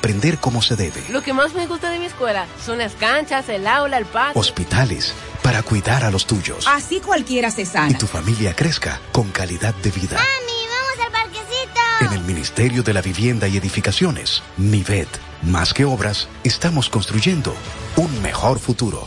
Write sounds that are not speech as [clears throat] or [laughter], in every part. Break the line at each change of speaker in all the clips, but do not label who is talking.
aprender como se debe.
Lo que más me gusta de mi escuela son las canchas, el aula, el patio.
Hospitales, para cuidar a los tuyos.
Así cualquiera se sana.
Y tu familia crezca con calidad de vida.
¡Mami, vamos al parquecito!
En el Ministerio de la Vivienda y Edificaciones, MIVET, más que obras, estamos construyendo un mejor futuro.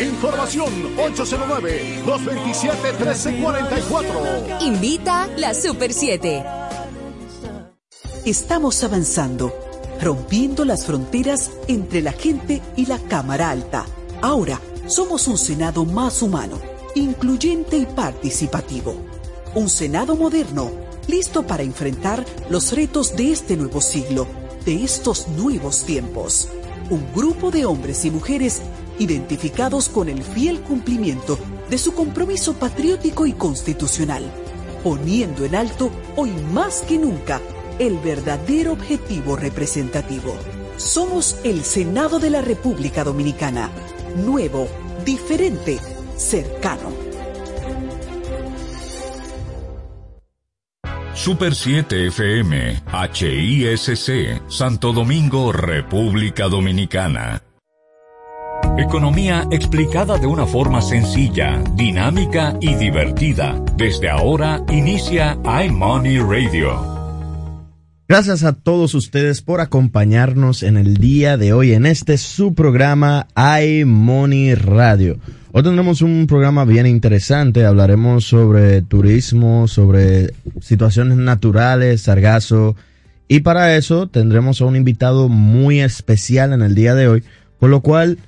Información 809-227-1344.
Invita la Super 7.
Estamos avanzando, rompiendo las fronteras entre la gente y la Cámara Alta. Ahora somos un Senado más humano, incluyente y participativo. Un Senado moderno, listo para enfrentar los retos de este nuevo siglo, de estos nuevos tiempos. Un grupo de hombres y mujeres identificados con el fiel cumplimiento de su compromiso patriótico y constitucional, poniendo en alto hoy más que nunca el verdadero objetivo representativo. Somos el Senado de la República Dominicana. Nuevo, diferente, cercano.
Super 7 FM, HISC, Santo Domingo, República Dominicana. Economía explicada de una forma sencilla, dinámica y divertida. Desde ahora inicia iMoney Radio.
Gracias a todos ustedes por acompañarnos en el día de hoy en este su programa iMoney Radio. Hoy tendremos un programa bien interesante, hablaremos sobre turismo, sobre situaciones naturales, sargazo, y para eso tendremos a un invitado muy especial en el día de hoy, por lo cual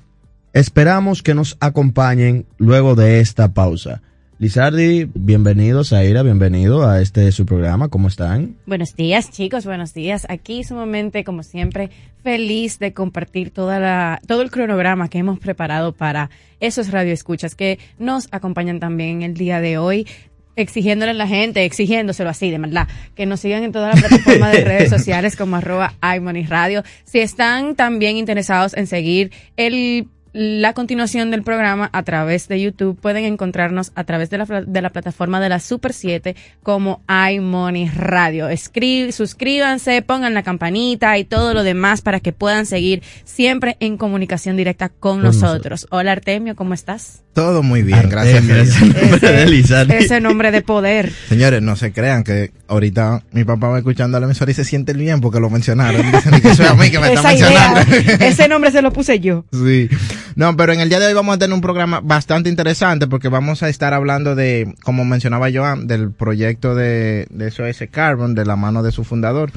esperamos que nos acompañen luego de esta pausa. Lizardi, bienvenidos, Aira, bienvenido a este su programa, ¿cómo están?
Buenos días, chicos, buenos días. Aquí sumamente, como siempre, feliz de compartir toda la, todo el cronograma que hemos preparado para esos radioescuchas que nos acompañan también el día de hoy exigiéndole a la gente, exigiéndoselo así, de verdad, que nos sigan en todas las plataformas de redes [laughs] sociales como arroba Radio. Si están también interesados en seguir el la continuación del programa a través de YouTube. Pueden encontrarnos a través de la, de la plataforma de la Super 7 como iMoney Radio. Escribe, suscríbanse, pongan la campanita y todo lo demás para que puedan seguir siempre en comunicación directa con, nosotros. Hola Artemio, ¿cómo estás?
Todo muy bien, gracias.
ese, ese, nombre de poder.
Señores, no se crean que ahorita mi papá va escuchando a la emisora y se siente bien porque lo mencionaron. Dicen que soy a mí que me está mencionando.
ese nombre se lo puse yo.
Sí. No, pero en el día de hoy vamos a tener un programa bastante interesante porque vamos a estar hablando de, como mencionaba Joan, del proyecto de, de SOS Carbon, de la mano de su fundador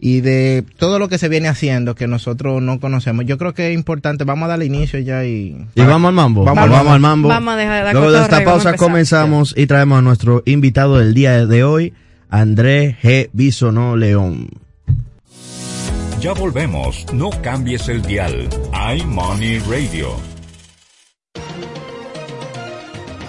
y de todo lo que se viene haciendo que nosotros no conocemos. Yo creo que es importante. Vamos a darle inicio ya y...
Y vamos al mambo.
Vamos, al mambo. Vamos a dejar de
Luego de esta pausa comenzamos y traemos a nuestro invitado del día de hoy, André G. Bisonó León.
Ya volvemos. No cambies el dial. iMoney Radio.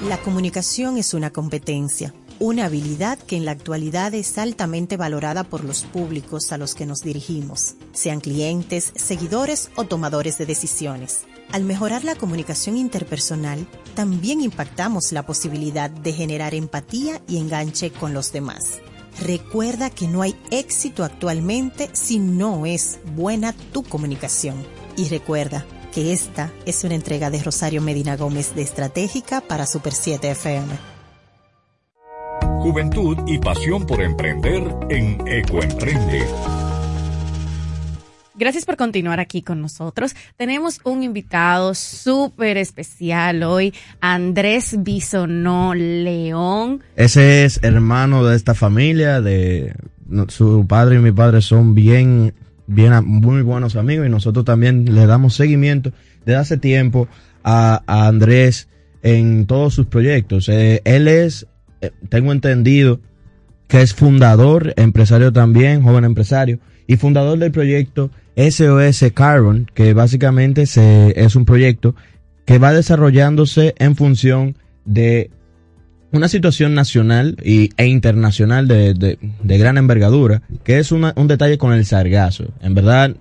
La comunicación es una competencia, una habilidad que en la actualidad es altamente valorada por los públicos a los que nos dirigimos, sean clientes, seguidores o tomadores de decisiones. Al mejorar la comunicación interpersonal, también impactamos la posibilidad de generar empatía y enganche con los demás. Recuerda que no hay éxito actualmente si no es buena tu comunicación. Y recuerda que esta es una entrega de Rosario Medina Gómez de Estratégica para Super 7 FM.
Juventud y pasión por emprender en Ecoemprende.
Gracias por continuar aquí con nosotros. Tenemos un invitado súper especial hoy, Andrés Bisonó León.
Ese es hermano de esta familia, de su padre y mi padre son bien, bien, muy buenos amigos y nosotros también le damos seguimiento desde hace tiempo a, Andrés en todos sus proyectos. Eh, él es, eh, tengo entendido, que es fundador, empresario también, joven empresario, y fundador del proyecto SOS Carbon, que básicamente es un proyecto que va desarrollándose en función de una situación nacional y, e internacional de, de, gran envergadura, que es un detalle con el sargazo. En verdad,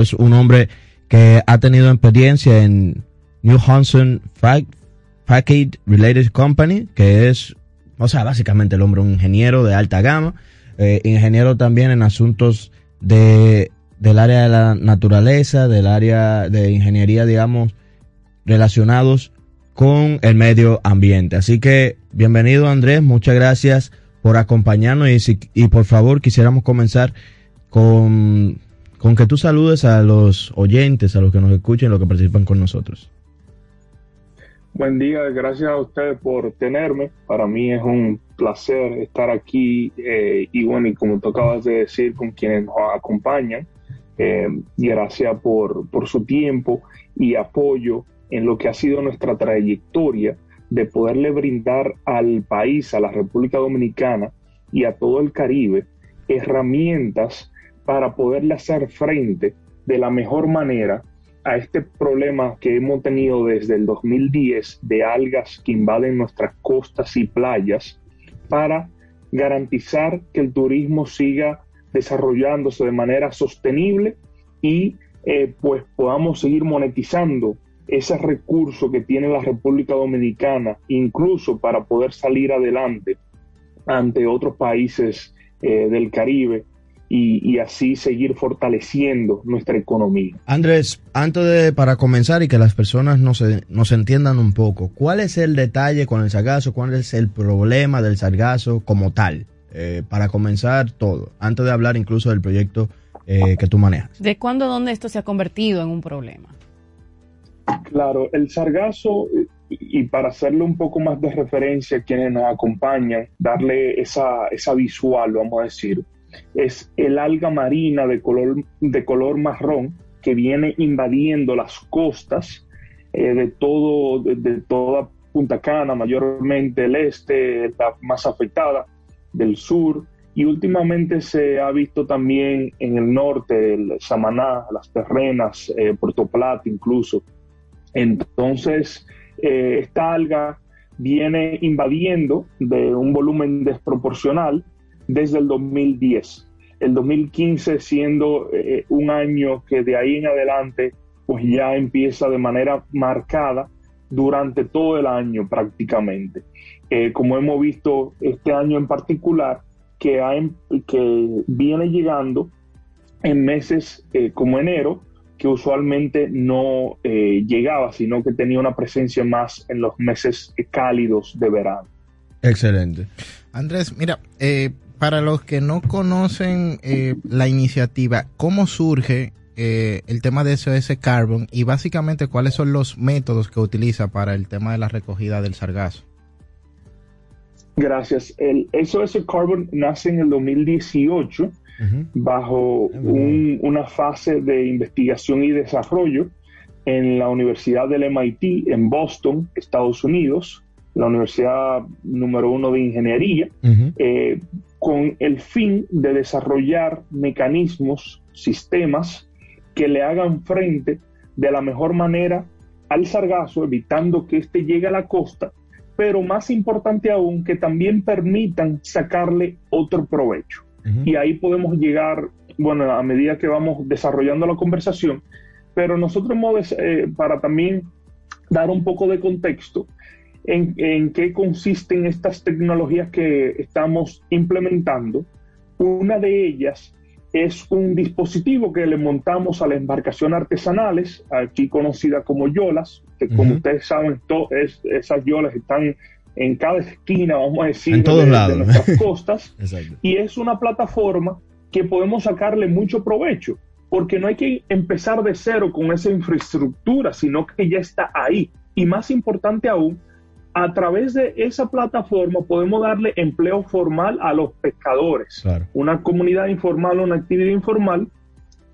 es un hombre que ha tenido experiencia en New Hanson Package Related Company, que es, o sea, básicamente el hombre un ingeniero de alta gama, eh, ingeniero también en asuntos de, del área de la naturaleza, del área de ingeniería, digamos, relacionados con el medio ambiente. Así que bienvenido Andrés, muchas gracias por acompañarnos y, y por favor quisiéramos comenzar con, que tú saludes a los oyentes, a los que nos escuchen, los que participan con nosotros.
Buen día, gracias a ustedes por tenerme. Para mí es un placer estar aquí eh, y bueno, y como tú acabas de decir, con quienes nos acompañan. Eh, gracias por, por su tiempo y apoyo en lo que ha sido nuestra trayectoria de poderle brindar al país, a la República Dominicana y a todo el Caribe herramientas para poderle hacer frente de la mejor manera a este problema que hemos tenido desde el 2010 de algas que invaden nuestras costas y playas para garantizar que el turismo siga desarrollándose de manera sostenible y eh, pues podamos seguir monetizando ese recurso que tiene la República Dominicana, incluso para poder salir adelante ante otros países eh, del Caribe y, así seguir fortaleciendo nuestra economía.
Andrés, antes de para comenzar y que las personas nos, nos entiendan un poco, ¿cuál es el detalle con el sargazo? ¿Cuál es el problema del sargazo como tal? Eh, para comenzar todo, antes de hablar incluso del proyecto eh, que tú manejas.
¿De cuándo, dónde esto se ha convertido en un problema?
Claro, el sargazo, y para hacerle un poco más de referencia a quienes nos acompañan, darle esa, esa visual, vamos a decir, es el alga marina de color, de color marrón que viene invadiendo las costas eh, de, todo, de, toda Punta Cana, mayormente el este, la más afectada, del sur, y últimamente se ha visto también en el norte, el Samaná, las Terrenas, eh, Puerto Plata incluso. Entonces, eh, esta alga viene invadiendo de un volumen desproporcional desde el 2010. El 2015 siendo eh, un año que de ahí en adelante pues ya empieza de manera marcada durante todo el año prácticamente. Eh, como hemos visto este año en particular, que, que viene llegando en meses como enero, que usualmente no eh, llegaba, sino que tenía una presencia más en los meses cálidos de verano.
Excelente.
Andrés, mira, eh, para los que no conocen eh, la iniciativa, ¿cómo surge el tema de SOS Carbon y básicamente cuáles son los métodos que utiliza para el tema de la recogida del sargazo?
Gracias. El SOS Carbon nace en el 2018 bajo una fase de investigación y desarrollo en la Universidad del MIT en Boston, Estados Unidos, la universidad número uno de ingeniería, eh, con el fin de desarrollar mecanismos, sistemas que le hagan frente de la mejor manera al sargazo, evitando que éste llegue a la costa, pero más importante aún, que también permitan sacarle otro provecho y ahí podemos llegar, bueno, a medida que vamos desarrollando la conversación, pero nosotros eh, para también dar un poco de contexto en, en qué consisten estas tecnologías que estamos implementando. Una de ellas es un dispositivo que le montamos a las embarcaciones artesanales, aquí conocida como yolas, que como ustedes saben, es, esas yolas están en cada esquina, vamos a decir,
en todos
de,
lados.
nuestras [laughs] costas. y es una plataforma que podemos sacarle mucho provecho. porque no hay que empezar de cero con esa infraestructura, sino que ya está ahí. Y más importante aún, a través de esa plataforma podemos darle empleo formal a los pescadores, una comunidad informal, una actividad informal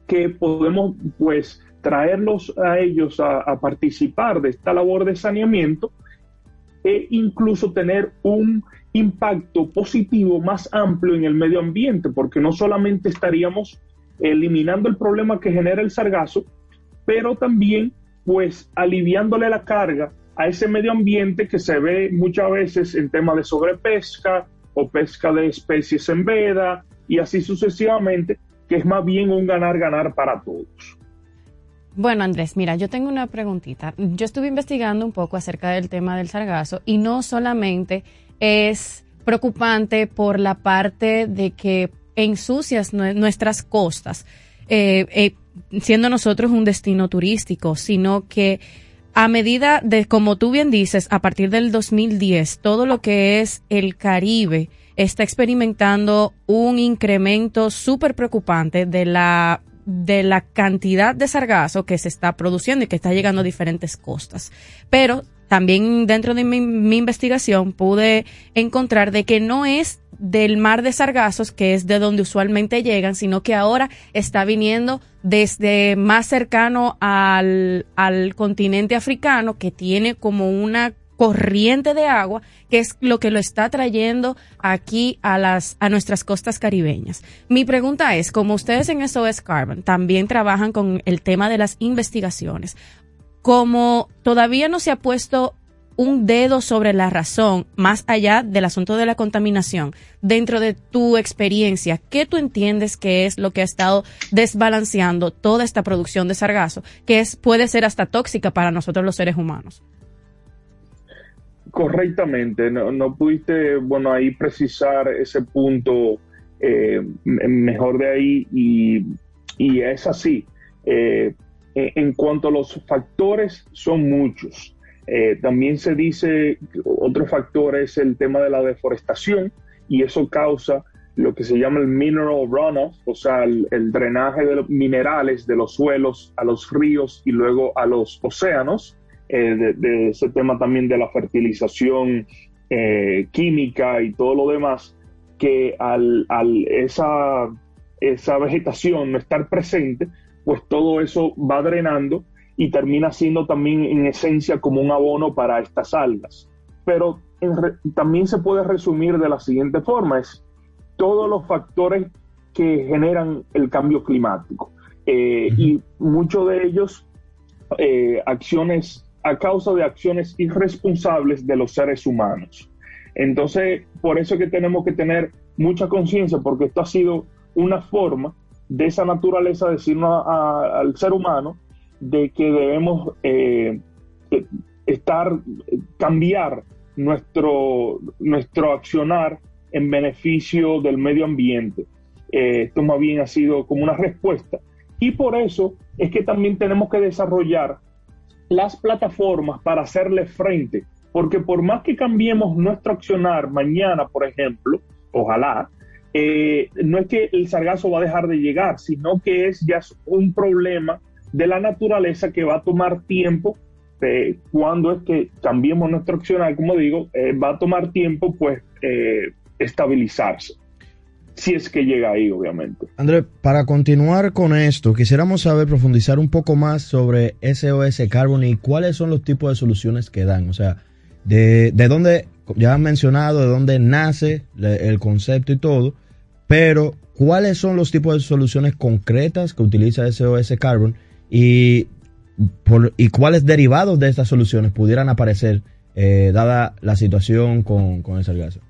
que podemos pues traerlos a ellos a, participar de esta labor de saneamiento e incluso tener un impacto positivo más amplio en el medio ambiente, porque no solamente estaríamos eliminando el problema que genera el sargazo, pero también pues aliviándole la carga a ese medio ambiente que se ve muchas veces en tema de sobrepesca o pesca de especies en veda y así sucesivamente, que es más bien un ganar-ganar para todos.
Bueno, Andrés, mira, yo tengo una preguntita. Yo estuve investigando un poco acerca del tema del sargazo y no solamente es preocupante por la parte de que ensucias nuestras costas, eh, eh, siendo nosotros un destino turístico, sino que a medida de, como tú bien dices, a partir del 2010, todo lo que es el Caribe está experimentando un incremento súper preocupante de la de la cantidad de sargazo que se está produciendo y que está llegando a diferentes costas. Pero también dentro de mi, investigación pude encontrar de que no es del mar de sargazos, que es de donde usualmente llegan, sino que ahora está viniendo desde más cercano al, al continente africano, que tiene como una corriente de agua, que es lo que lo está trayendo aquí a las a nuestras costas caribeñas. Mi pregunta es, como ustedes en SOS Carbon también trabajan con el tema de las investigaciones, como todavía no se ha puesto un dedo sobre la razón, más allá del asunto de la contaminación, dentro de tu experiencia, ¿qué tú entiendes que es lo que ha estado desbalanceando toda esta producción de sargazo, que es, puede ser hasta tóxica para nosotros los seres humanos?
Correctamente, no, pudiste, bueno, ahí precisar ese punto eh, mejor de ahí y, y es así. Eh, en cuanto a los factores, son muchos. Eh, también se dice, otro factor es el tema de la deforestación y eso causa lo que se llama el mineral runoff, o sea, el, drenaje de los minerales de los suelos a los ríos y luego a los océanos, eh, de, ese tema también de la fertilización eh, química y todo lo demás, que al, al esa, esa vegetación no estar presente, pues todo eso va drenando y termina siendo también en esencia como un abono para estas algas. Pero también se puede resumir de la siguiente forma, es todos los factores que generan el cambio climático eh, y muchos de ellos eh, acciones a causa de acciones irresponsables de los seres humanos. Entonces, por eso es que tenemos que tener mucha conciencia, porque esto ha sido una forma de esa naturaleza, decirnos al ser humano de que debemos eh, estar, cambiar nuestro, nuestro accionar en beneficio del medio ambiente. Eh, esto más bien ha sido como una respuesta. Y por eso es que también tenemos que desarrollar las plataformas para hacerle frente, porque por más que cambiemos nuestro accionar mañana, por ejemplo, ojalá, eh, no es que el sargazo va a dejar de llegar, sino que es ya un problema de la naturaleza que va a tomar tiempo. Eh, cuando es que cambiemos nuestro accionar, como digo, eh, va a tomar tiempo pues estabilizarse. Si es que llega ahí, obviamente.
André, para continuar con esto, quisiéramos saber, profundizar un poco más sobre SOS Carbon y cuáles son los tipos de soluciones que dan. O sea, de, de dónde ya han mencionado de dónde nace el concepto y todo, pero ¿cuáles son los tipos de soluciones concretas que utiliza SOS Carbon y, y cuáles derivados de estas soluciones pudieran aparecer eh, dada la situación con, con el sargazo?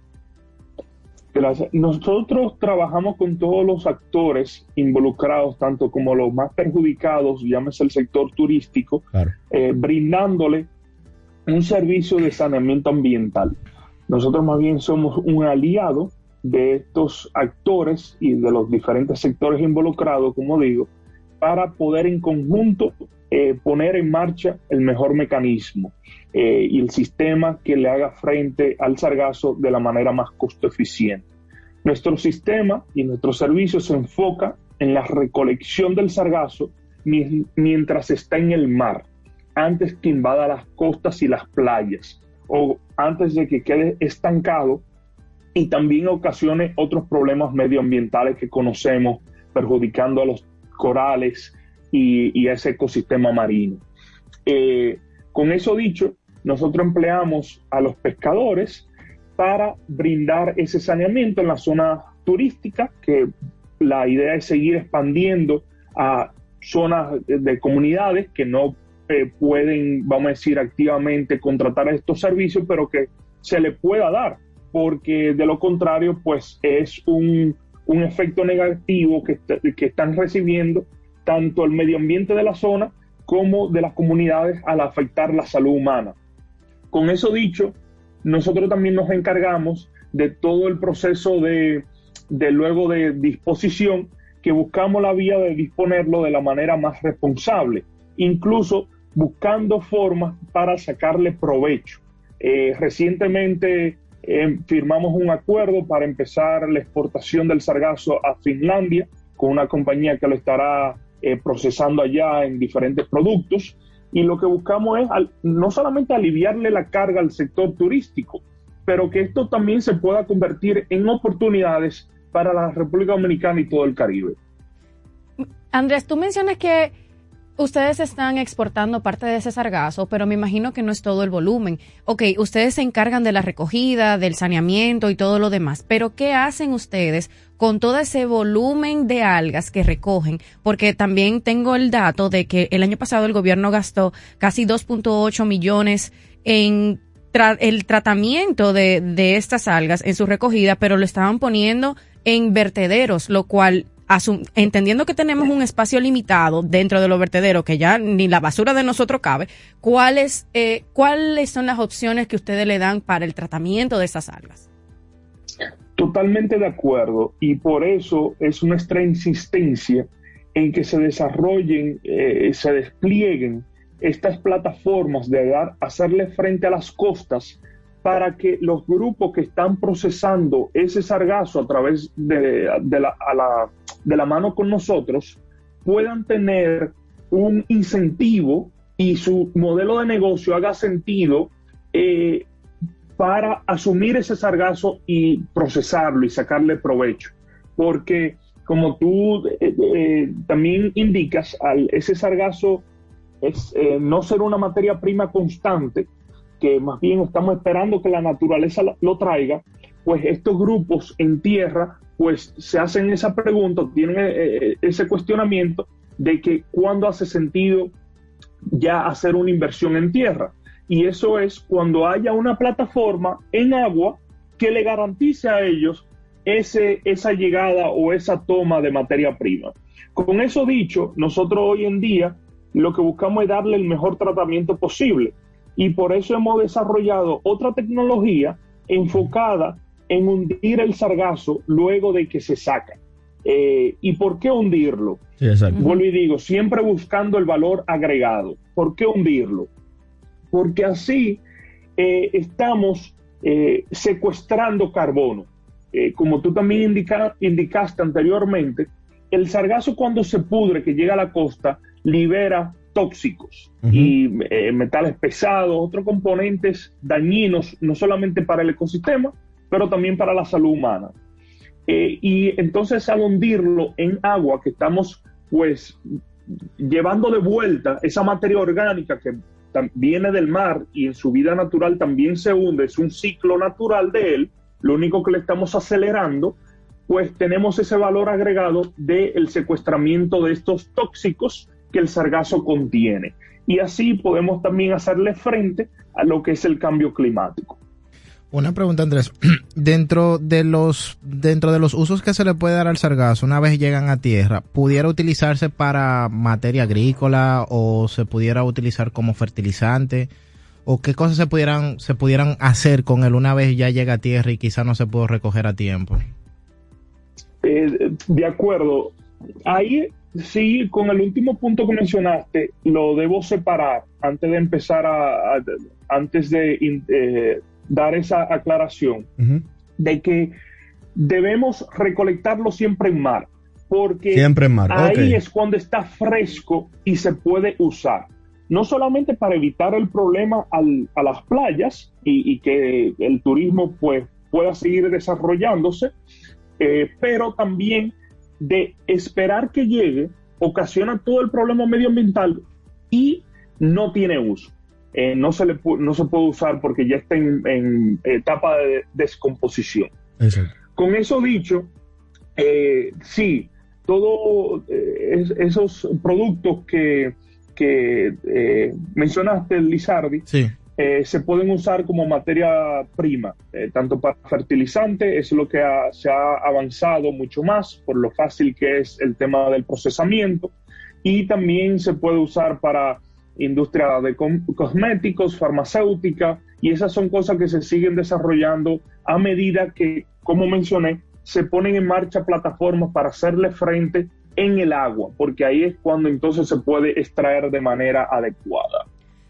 Nosotros trabajamos con todos los actores involucrados, tanto como los más perjudicados, llámese el sector turístico, eh, brindándole un servicio de saneamiento ambiental. Nosotros más bien somos un aliado de estos actores y de los diferentes sectores involucrados, como digo, para poder en conjunto eh, poner en marcha el mejor mecanismo eh, y el sistema que le haga frente al sargazo de la manera más costo eficiente. Nuestro sistema y nuestro servicio se enfoca en la recolección del sargazo mientras está en el mar, antes que invada las costas y las playas, o antes de que quede estancado y también ocasione otros problemas medioambientales que conocemos, perjudicando a los corales y, ese ecosistema marino. Eh, con eso dicho, nosotros empleamos a los pescadores para brindar ese saneamiento en la zona turística, que la idea es seguir expandiendo a zonas de comunidades que no eh, pueden, vamos a decir, activamente contratar estos servicios, pero que se le pueda dar, porque de lo contrario, pues es un, un efecto negativo que, que están recibiendo tanto el medio ambiente de la zona como de las comunidades al afectar la salud humana. Con eso dicho, nosotros también nos encargamos de todo el proceso de, de luego de disposición que buscamos la vía de disponerlo de la manera más responsable, incluso buscando formas para sacarle provecho. Eh, recientemente eh, firmamos un acuerdo para empezar la exportación del sargazo a Finlandia con una compañía que lo estará eh, procesando allá en diferentes productos. Y lo que buscamos es no solamente aliviarle la carga al sector turístico, pero que esto también se pueda convertir en oportunidades para la República Dominicana y todo el Caribe.
Andrés, tú mencionas que ustedes están exportando parte de ese sargazo, pero me imagino que no es todo el volumen. Ok, ustedes se encargan de la recogida, del saneamiento y todo lo demás, pero ¿qué hacen ustedes con todo ese volumen de algas que recogen? Porque también tengo el dato de que el año pasado el gobierno gastó casi 2.8 millones en el tratamiento de, de estas algas en su recogida, pero lo estaban poniendo en vertederos, lo cual entendiendo que tenemos un espacio limitado dentro de los vertederos, que ya ni la basura de nosotros cabe, ¿cuáles, eh, ¿cuáles son las opciones que ustedes le dan para el tratamiento de esas algas?
Totalmente de acuerdo y por eso es nuestra insistencia en que se desarrollen, eh, se desplieguen estas plataformas de dar, hacerle frente a las costas para que los grupos que están procesando ese sargazo a través de, la, de la mano con nosotros puedan tener un incentivo y su modelo de negocio haga sentido eh, para asumir ese sargazo y procesarlo y sacarle provecho. Porque como tú eh, eh, también indicas, ese sargazo es no ser una materia prima constante, que más bien estamos esperando que la naturaleza lo traiga, pues estos grupos en tierra pues se hacen esa pregunta, tienen eh, eh, ese cuestionamiento de que cuándo hace sentido ya hacer una inversión en tierra. Y eso es cuando haya una plataforma en agua que le garantice a ellos ese, esa llegada o esa toma de materia prima. Con eso dicho, nosotros hoy en día lo que buscamos es darle el mejor tratamiento posible. Y por eso hemos desarrollado otra tecnología enfocada en hundir el sargazo luego de que se saca. Eh, ¿Y por qué hundirlo? Vuelvo y digo, siempre buscando el valor agregado. ¿Por qué hundirlo? Porque así eh, estamos eh, secuestrando carbono. como tú también indicaste anteriormente, el sargazo cuando se pudre, que llega a la costa, libera tóxicos y eh, metales pesados, otros componentes dañinos, no solamente para el ecosistema, pero también para la salud humana. Eh, y entonces al hundirlo en agua, que estamos pues llevando de vuelta esa materia orgánica que viene del mar y en su vida natural también se hunde, es un ciclo natural de él, lo único que le estamos acelerando, pues tenemos ese valor agregado del secuestramiento de estos tóxicos que el sargazo contiene. Y así podemos también hacerle frente a lo que es el cambio climático.
Una pregunta, Andrés. [clears throat] Dentro de los dentro de los usos que se le puede dar al sargazo una vez llegan a tierra, ¿pudiera utilizarse para materia agrícola o se pudiera utilizar como fertilizante? ¿O qué cosas se pudieran se pudieran hacer con él una vez ya llega a tierra y quizá no se pudo recoger a tiempo?
Eh, de acuerdo. Ahí Sí, con el último punto que mencionaste, lo debo separar antes de empezar a, antes de eh, dar esa aclaración, de que debemos recolectarlo siempre en mar, porque
Siempre en mar,
ahí es cuando está fresco y se puede usar. No solamente para evitar el problema al- a las playas y, y que el turismo pues, pueda seguir desarrollándose, eh, pero también de esperar que llegue, ocasiona todo el problema medioambiental y no tiene uso. Eh, no, se le pu- no se puede usar porque ya está en, en etapa de descomposición.
Exacto.
Con eso dicho, eh, sí, todos esos productos que, que eh, mencionaste, Lizardi,
Sí.
eh, se pueden usar como materia prima, eh, tanto para fertilizante, es lo que ha- se ha avanzado mucho más por lo fácil que es el tema del procesamiento, y también se puede usar para industria de cosméticos, farmacéutica, y esas son cosas que se siguen desarrollando a medida que, como mencioné, se ponen en marcha plataformas para hacerle frente en el agua, porque ahí es cuando entonces se puede extraer de manera adecuada.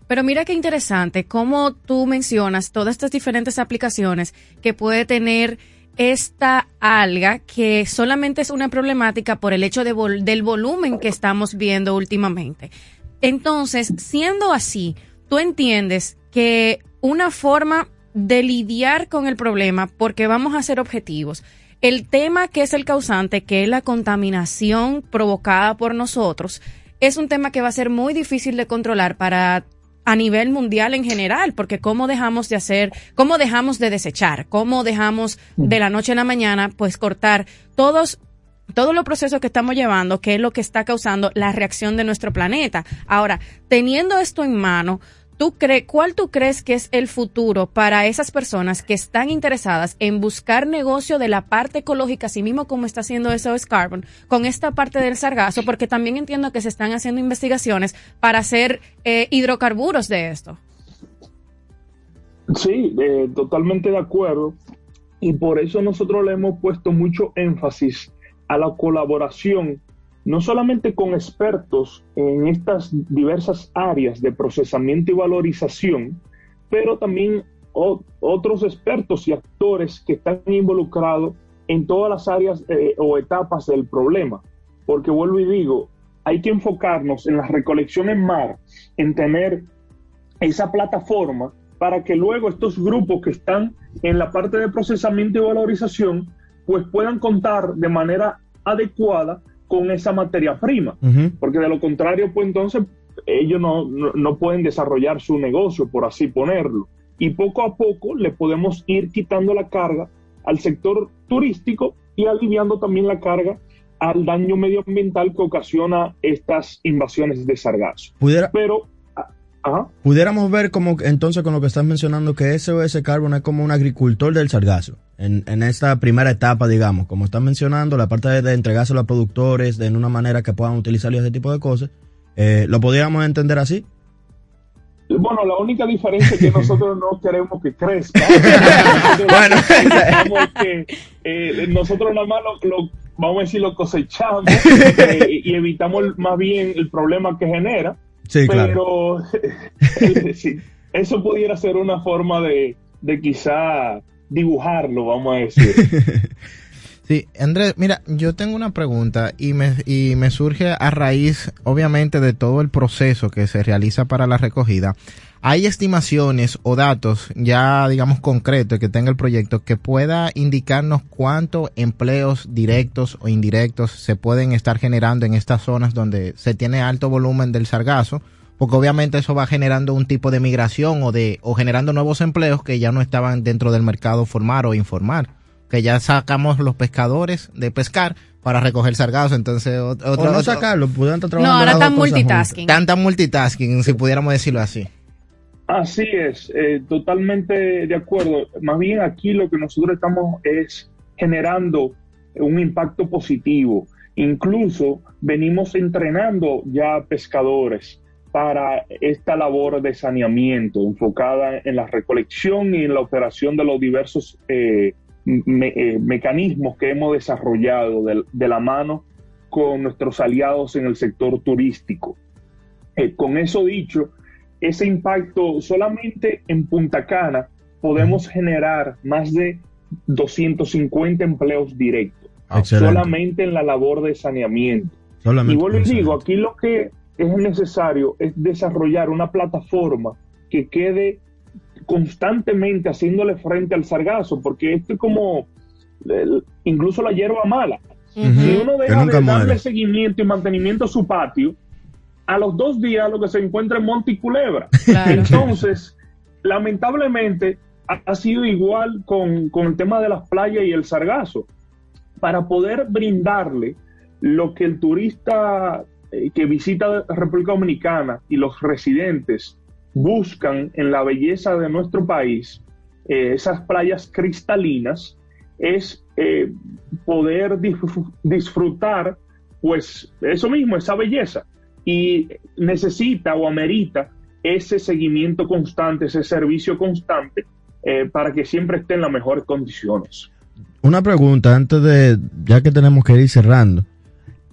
Pero mira qué interesante cómo tú mencionas todas estas diferentes aplicaciones que puede tener esta alga que solamente es una problemática por el hecho de vol- del volumen que estamos viendo últimamente. Entonces, siendo así, tú entiendes que una forma de lidiar con el problema, porque vamos a ser objetivos, el tema que es el causante, que es la contaminación provocada por nosotros, es un tema que va a ser muy difícil de controlar para a nivel mundial en general, porque cómo dejamos de hacer, cómo dejamos de desechar, cómo dejamos de la noche a la mañana, pues cortar todos todos los procesos que estamos llevando, que es lo que está causando la reacción de nuestro planeta. Ahora, teniendo esto en mano, ¿tú ¿cuál tú crees que es el futuro para esas personas que están interesadas en buscar negocio de la parte ecológica, así mismo como está haciendo SOS Carbon, con esta parte del sargazo? Porque también entiendo que se están haciendo investigaciones para hacer eh, hidrocarburos de esto.
Sí, eh, totalmente de acuerdo. Y por eso nosotros le hemos puesto mucho énfasis a la colaboración, no solamente con expertos en estas diversas áreas de procesamiento y valorización, pero también otros expertos y actores que están involucrados en todas las áreas eh, o etapas del problema. Porque vuelvo y digo, hay que enfocarnos en la recolección en mar, en tener esa plataforma para que luego estos grupos que están en la parte de procesamiento y valorización pues puedan contar de manera adecuada con esa materia prima, porque de lo contrario pues entonces ellos no, no, no pueden desarrollar su negocio, por así ponerlo. Y poco a poco le podemos ir quitando la carga al sector turístico y aliviando también la carga al daño medioambiental que ocasiona estas invasiones de sargazo.
Pudiera,
Pero, ah, ajá.
pudiéramos ver como entonces con lo que estás mencionando que SOS Carbon es como un agricultor del sargazo. En, en esta primera etapa, digamos, como están mencionando, la parte de, de entregárselo a productores de en una manera que puedan utilizarlo y ese tipo de cosas, eh, ¿lo podríamos entender así?
Bueno, la única diferencia es que nosotros no queremos que crezca. [laughs]
Bueno. [laughs]
Que, eh, nosotros nada más lo, lo- vamos a decir, lo cosechamos eh, y evitamos más bien el problema que genera.
Sí, claro.
Pero [laughs] sí, eso pudiera ser una forma de, de quizá dibujarlo, vamos a decir. [laughs]
Sí, Andrés, mira, yo tengo una pregunta y me, y me surge a raíz, obviamente, de todo el proceso que se realiza para la recogida. ¿Hay estimaciones o datos ya, digamos, concretos que tenga el proyecto que pueda indicarnos cuántos empleos directos o indirectos se pueden estar generando en estas zonas donde se tiene alto volumen del sargazo? Porque obviamente eso va generando un tipo de migración o de, o generando nuevos empleos que ya no estaban dentro del mercado formal o informal que ya sacamos los pescadores de pescar para recoger sargazo, entonces ot-
O
otro,
no
otro-
sacarlo, pudieran estar
No, ahora están multitasking.
tanta multitasking, si pudiéramos decirlo así.
Así es, eh, totalmente de acuerdo. Más bien aquí lo que nosotros estamos es generando un impacto positivo. Incluso venimos entrenando ya pescadores para esta labor de saneamiento enfocada en la recolección y en la operación de los diversos eh, me- eh, mecanismos que hemos desarrollado de, de la mano con nuestros aliados en el sector turístico. Eh, con eso dicho, ese impacto solamente en Punta Cana podemos generar más de 250 empleos directos. solamente en la labor de saneamiento. y vuelvo y digo, aquí lo que es necesario es desarrollar una plataforma que quede constantemente haciéndole frente al sargazo, porque esto es como incluso la hierba mala. Si uno deja de darle seguimiento y mantenimiento a su patio, a los dos días lo que se encuentra en Monte y Culebra. Entonces, lamentablemente, ha, sido igual con, con, el tema de las playas y el sargazo. Para poder brindarle lo que el turista que visita República Dominicana y los residentes buscan en la belleza de nuestro país, eh, esas playas cristalinas, es eh, poder disfrutar, pues eso mismo, esa belleza. Y necesita o amerita ese seguimiento constante, ese servicio constante, eh, para que siempre esté en las mejores condiciones.
Una pregunta antes de, ya que tenemos que ir cerrando.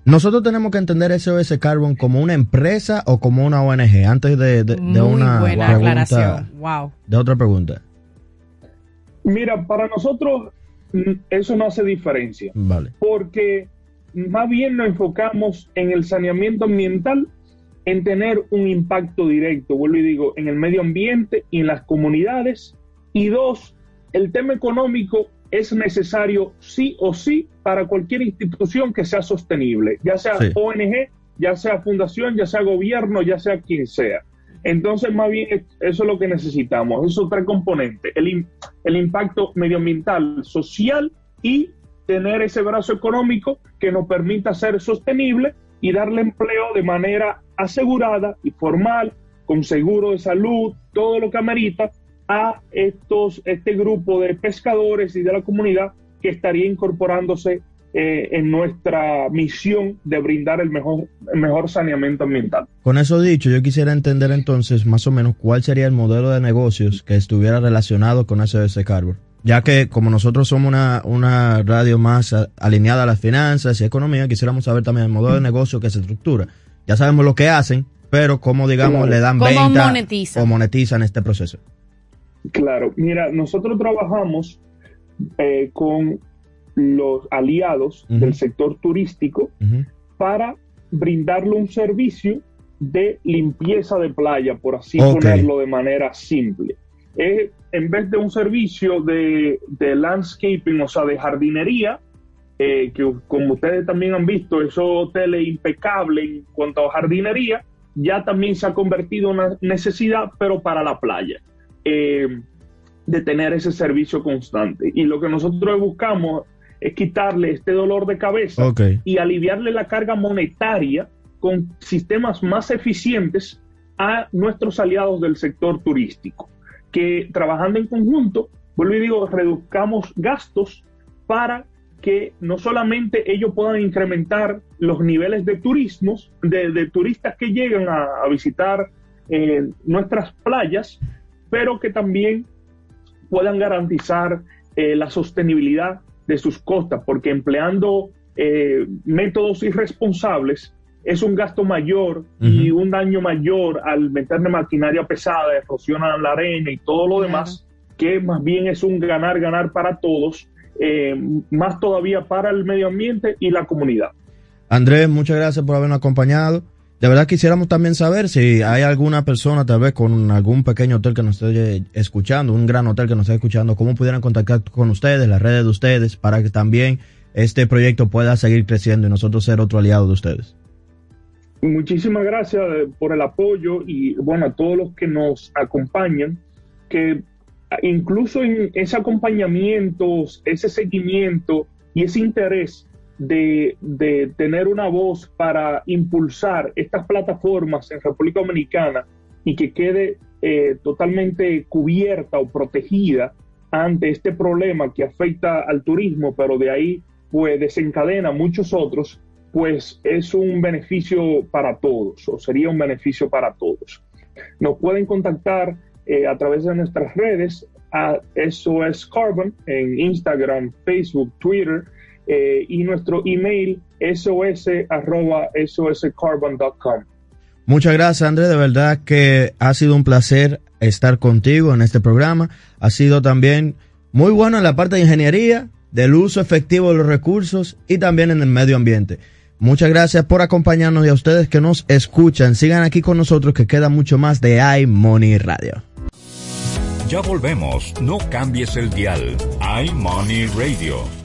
Nosotros tenemos que entender SOS Carbon como una empresa o como una ONG antes de, de, una
buena aclaración. Wow.
De otra pregunta.
Mira, para nosotros mm, eso no hace diferencia.
Vale.
Porque más bien nos enfocamos en el saneamiento ambiental, en tener un impacto directo, vuelvo y digo, en el medio ambiente y en las comunidades. Y dos, el tema económico es necesario sí o sí para cualquier institución que sea sostenible, ya sea ONG, ya sea fundación, ya sea gobierno, ya sea quien sea. Entonces, más bien, eso es lo que necesitamos. Esos tres componentes, el, el impacto medioambiental, social y tener ese brazo económico que nos permita ser sostenible y darle empleo de manera asegurada y formal, con seguro de salud, todo lo que amerita a estos, este grupo de pescadores y de la comunidad que estaría incorporándose eh, en nuestra misión de brindar el mejor, mejor saneamiento ambiental.
Con eso dicho, yo quisiera entender entonces más o menos cuál sería el modelo de negocios que estuviera relacionado con SOS Carbon. Ya que como nosotros somos una, una radio más alineada a las finanzas y economía, quisiéramos saber también el modelo de negocio que se estructura. Ya sabemos lo que hacen, pero cómo digamos le dan venta o monetizan este proceso.
Claro, mira, nosotros trabajamos eh, con los aliados del sector turístico para brindarle un servicio de limpieza de playa, por así ponerlo de manera simple. en vez de un servicio de, landscaping, o sea, de jardinería, eh, que como ustedes también han visto, esos hoteles impecables en cuanto a jardinería, ya también se ha convertido en una necesidad, pero para la playa. Eh, de tener ese servicio constante. Y lo que nosotros buscamos es quitarle este dolor de cabeza y aliviarle la carga monetaria con sistemas más eficientes a nuestros aliados del sector turístico, que trabajando en conjunto, vuelvo y digo, reduzcamos gastos para que no solamente ellos puedan incrementar los niveles de turismos, de, turistas que llegan a, visitar eh, nuestras playas, pero que también puedan garantizar eh, la sostenibilidad de sus costas, porque empleando eh, métodos irresponsables es un gasto mayor y un daño mayor al meterle maquinaria pesada, erosionan la arena y todo lo demás, que más bien es un ganar-ganar para todos, eh, más todavía para el medio ambiente y la comunidad.
Andrés, muchas gracias por habernos acompañado. De verdad quisiéramos también saber si hay alguna persona tal vez con algún pequeño hotel que nos esté escuchando, un gran hotel que nos esté escuchando, cómo pudieran contactar con ustedes, las redes de ustedes, para que también este proyecto pueda seguir creciendo y nosotros ser otro aliado de ustedes.
Muchísimas gracias eh, por el apoyo y bueno, a todos los que nos acompañan, que incluso en ese acompañamiento, ese seguimiento y ese interés de, tener una voz para impulsar estas plataformas en República Dominicana y que quede eh, totalmente cubierta o protegida ante este problema que afecta al turismo, pero de ahí pues desencadena muchos otros, pues es un beneficio para todos o sería un beneficio para todos. Nos pueden contactar eh, a través de nuestras redes a SOS Carbon en Instagram, Facebook, Twitter eh, y nuestro email sos arroba soscarbon.com.
Muchas gracias, Andrés. De verdad que ha sido un placer estar contigo en este programa. Ha sido también muy bueno en la parte de ingeniería. del uso efectivo de los recursos y también en el medio ambiente. Muchas gracias por acompañarnos y a ustedes que nos escuchan. Sigan aquí con nosotros que queda mucho más de iMoney Radio.
Ya volvemos, no cambies el dial. iMoney Radio.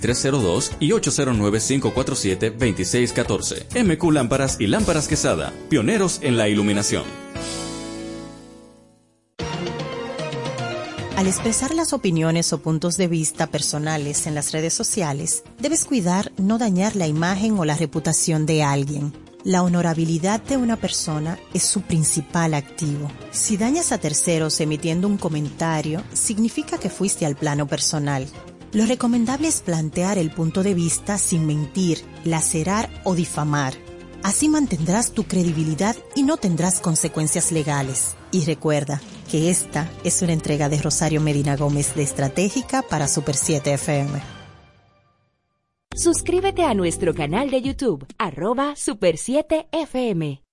2302 y 809-547-2614. MQ Lámparas y Lámparas Quesada, pioneros en la iluminación.
Al expresar las opiniones o puntos de vista personales en las redes sociales, debes cuidar no dañar la imagen o la reputación de alguien. La honorabilidad de una persona es su principal activo. Si dañas a terceros emitiendo un comentario, significa que fuiste al plano personal. Lo recomendable es plantear el punto de vista sin mentir, lacerar o difamar. Así mantendrás tu credibilidad y no tendrás consecuencias legales. Y recuerda que esta es una entrega de Rosario Medina Gómez de Estratégica para Super 7 FM.
Suscríbete a nuestro canal de YouTube, arroba Super 7 FM.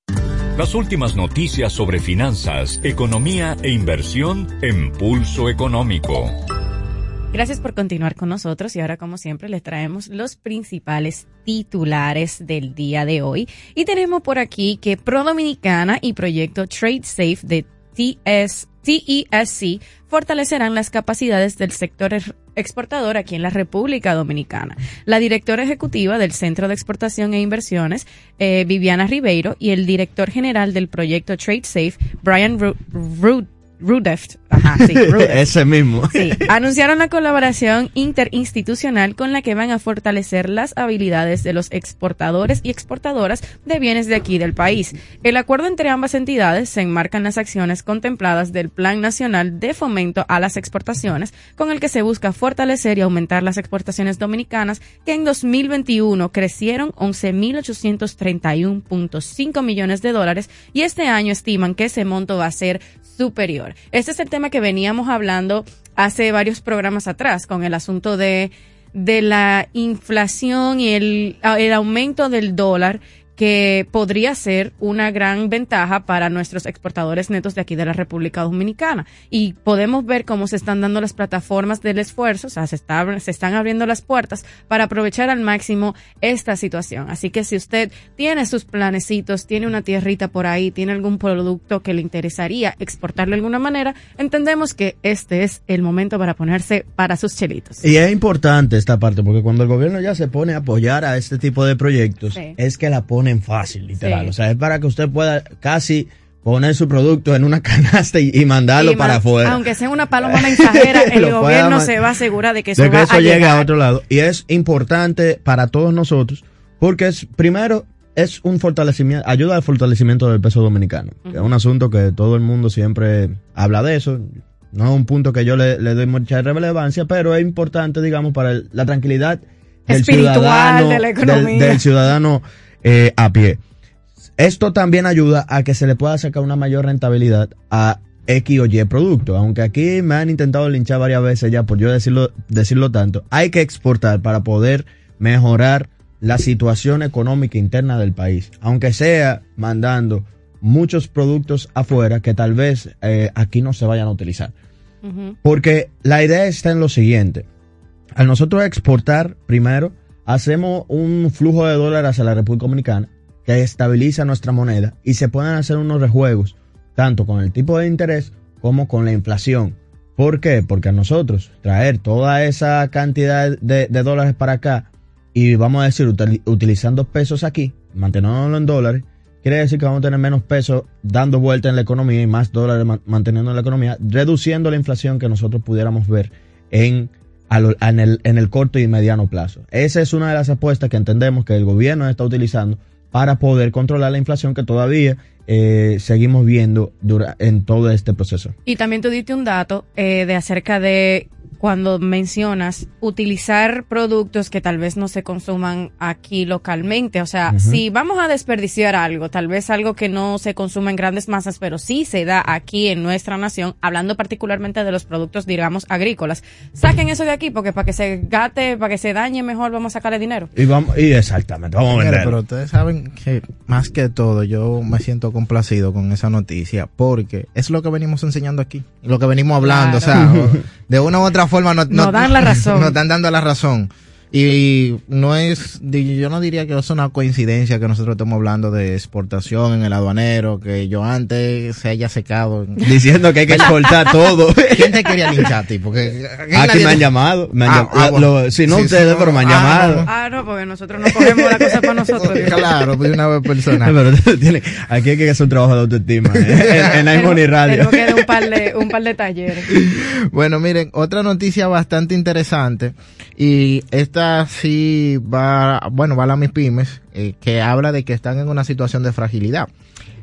Las últimas noticias sobre finanzas, economía e inversión en pulso económico.
Gracias por continuar con nosotros y ahora como siempre les traemos los principales titulares del día de hoy. Y tenemos por aquí que Pro Dominicana y Proyecto Trade Safe de TS, TESC fortalecerán las capacidades del sector exportador aquí en la República Dominicana. La directora ejecutiva del Centro de Exportación e Inversiones, eh, Viviana Ribeiro, y el director general del proyecto Trade Safe, Brian Root Rudeft, ajá, sí, [laughs]
ese mismo.
Sí, anunciaron la colaboración interinstitucional con la que van a fortalecer las habilidades de los exportadores y exportadoras de bienes de aquí del país. El acuerdo entre ambas entidades se enmarca en las acciones contempladas del Plan Nacional de Fomento a las Exportaciones, con el que se busca fortalecer y aumentar las exportaciones dominicanas, que en 2021 crecieron 11.831.5 millones de dólares y este año estiman que ese monto va a ser superior. Este es el tema que veníamos hablando hace varios programas atrás con el asunto de, de la inflación y el, el aumento del dólar que podría ser una gran ventaja para nuestros exportadores netos de aquí de la República Dominicana. Y podemos ver cómo se están dando las plataformas del esfuerzo, o sea, se, está, se están abriendo las puertas para aprovechar al máximo esta situación. Así que si usted tiene sus planecitos, tiene una tierrita por ahí, tiene algún producto que le interesaría exportarle de alguna manera, entendemos que este es el momento para ponerse para sus chelitos.
Y es importante esta parte, porque cuando el gobierno ya se pone a apoyar a este tipo de proyectos, es que la pone fácil, literal. O sea, es para que usted pueda casi poner su producto en una [laughs] canasta y, mandarlo para afuera.
Aunque sea una paloma [laughs] mensajera, el gobierno se va a asegurar de que eso,
que eso llegue a otro lado. Y es importante para todos nosotros porque es, primero, es un fortalecimiento, ayuda al fortalecimiento del peso dominicano, que es un asunto que todo el mundo siempre habla de eso. No es un punto que yo le, doy mucha relevancia, pero es importante, digamos, para la tranquilidad del ciudadano, de la economía. del ciudadano eh, a pie. Esto también ayuda a que se le pueda sacar una mayor rentabilidad a X o Y producto. Aunque aquí me han intentado linchar varias veces ya por yo decirlo, decirlo tanto. Hay que exportar para poder mejorar la situación económica interna del país. Aunque sea mandando muchos productos afuera que tal vez eh, aquí no se vayan a utilizar. Porque la idea está en lo siguiente. Al nosotros exportar primero, hacemos un flujo de dólares hacia la República Dominicana que estabiliza nuestra moneda y se pueden hacer unos rejuegos tanto con el tipo de interés como con la inflación. ¿Por qué? Porque a nosotros traer toda esa cantidad de, dólares para acá y vamos a decir utilizando pesos aquí, manteniéndolo en dólares, quiere decir que vamos a tener menos pesos dando vuelta en la economía y más dólares manteniendo en la economía, reduciendo la inflación que nosotros pudiéramos ver en en, el, en el corto y mediano plazo. Esa es una de las apuestas que entendemos que el gobierno está utilizando para poder controlar la inflación que todavía eh, seguimos viendo en todo este proceso.
Y también tú diste un dato eh, de acerca de cuando mencionas utilizar productos que tal vez no se consuman aquí localmente. O sea, si vamos a desperdiciar algo, tal vez algo que no se consume en grandes masas, pero sí se da aquí en nuestra nación, hablando particularmente de los productos, digamos, agrícolas. Saquen eso de aquí porque para que se gate, para que se dañe mejor, vamos a sacarle dinero.
Y vamos, y exactamente, vamos a vender.
pero ustedes saben que más que todo yo me siento complacido con esa noticia porque es lo que venimos enseñando aquí, lo que venimos hablando,
Claro.
o sea, de una u otra forma nos,
Nos dan la razón. [laughs]
Nos están dando la razón. Y no es, di- yo no diría que es una coincidencia que nosotros estemos hablando de exportación en el aduanero, que yo antes se haya secado. [laughs]
Diciendo que hay que exportar todo. [laughs]
¿Quién te quería linchar, tipo? Que,
Aquí me han llamado. Me han
Ah,
llam-
ah, bueno.
lo- si no
Sí,
ustedes,
sí,
pero me han
ah,
llamado.
no,
Ah, no, porque nosotros no cogemos la cosa para [laughs] nosotros.
Claro, pues de una vez personal.
Pero tiene- aquí hay que hacer un trabajo de autoestima. ¿eh? En, en iMoney Radio.
Tenemos que dar un par de, un par de talleres.
Bueno, miren, otra noticia bastante interesante y esta sí va, bueno, va a la mis pymes, eh, que habla de que están en una situación de fragilidad.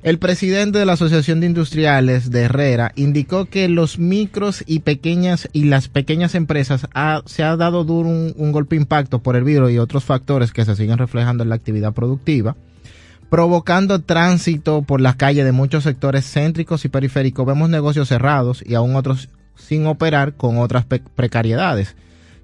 El presidente de la Asociación de Industriales de Herrera indicó que los micros y pequeñas y las pequeñas empresas se ha dado duro un, un golpe impacto por el virus y otros factores que se siguen reflejando en la actividad productiva provocando tránsito por las calles de muchos sectores céntricos y periféricos. Vemos negocios cerrados y aún otros sin operar con otras precariedades.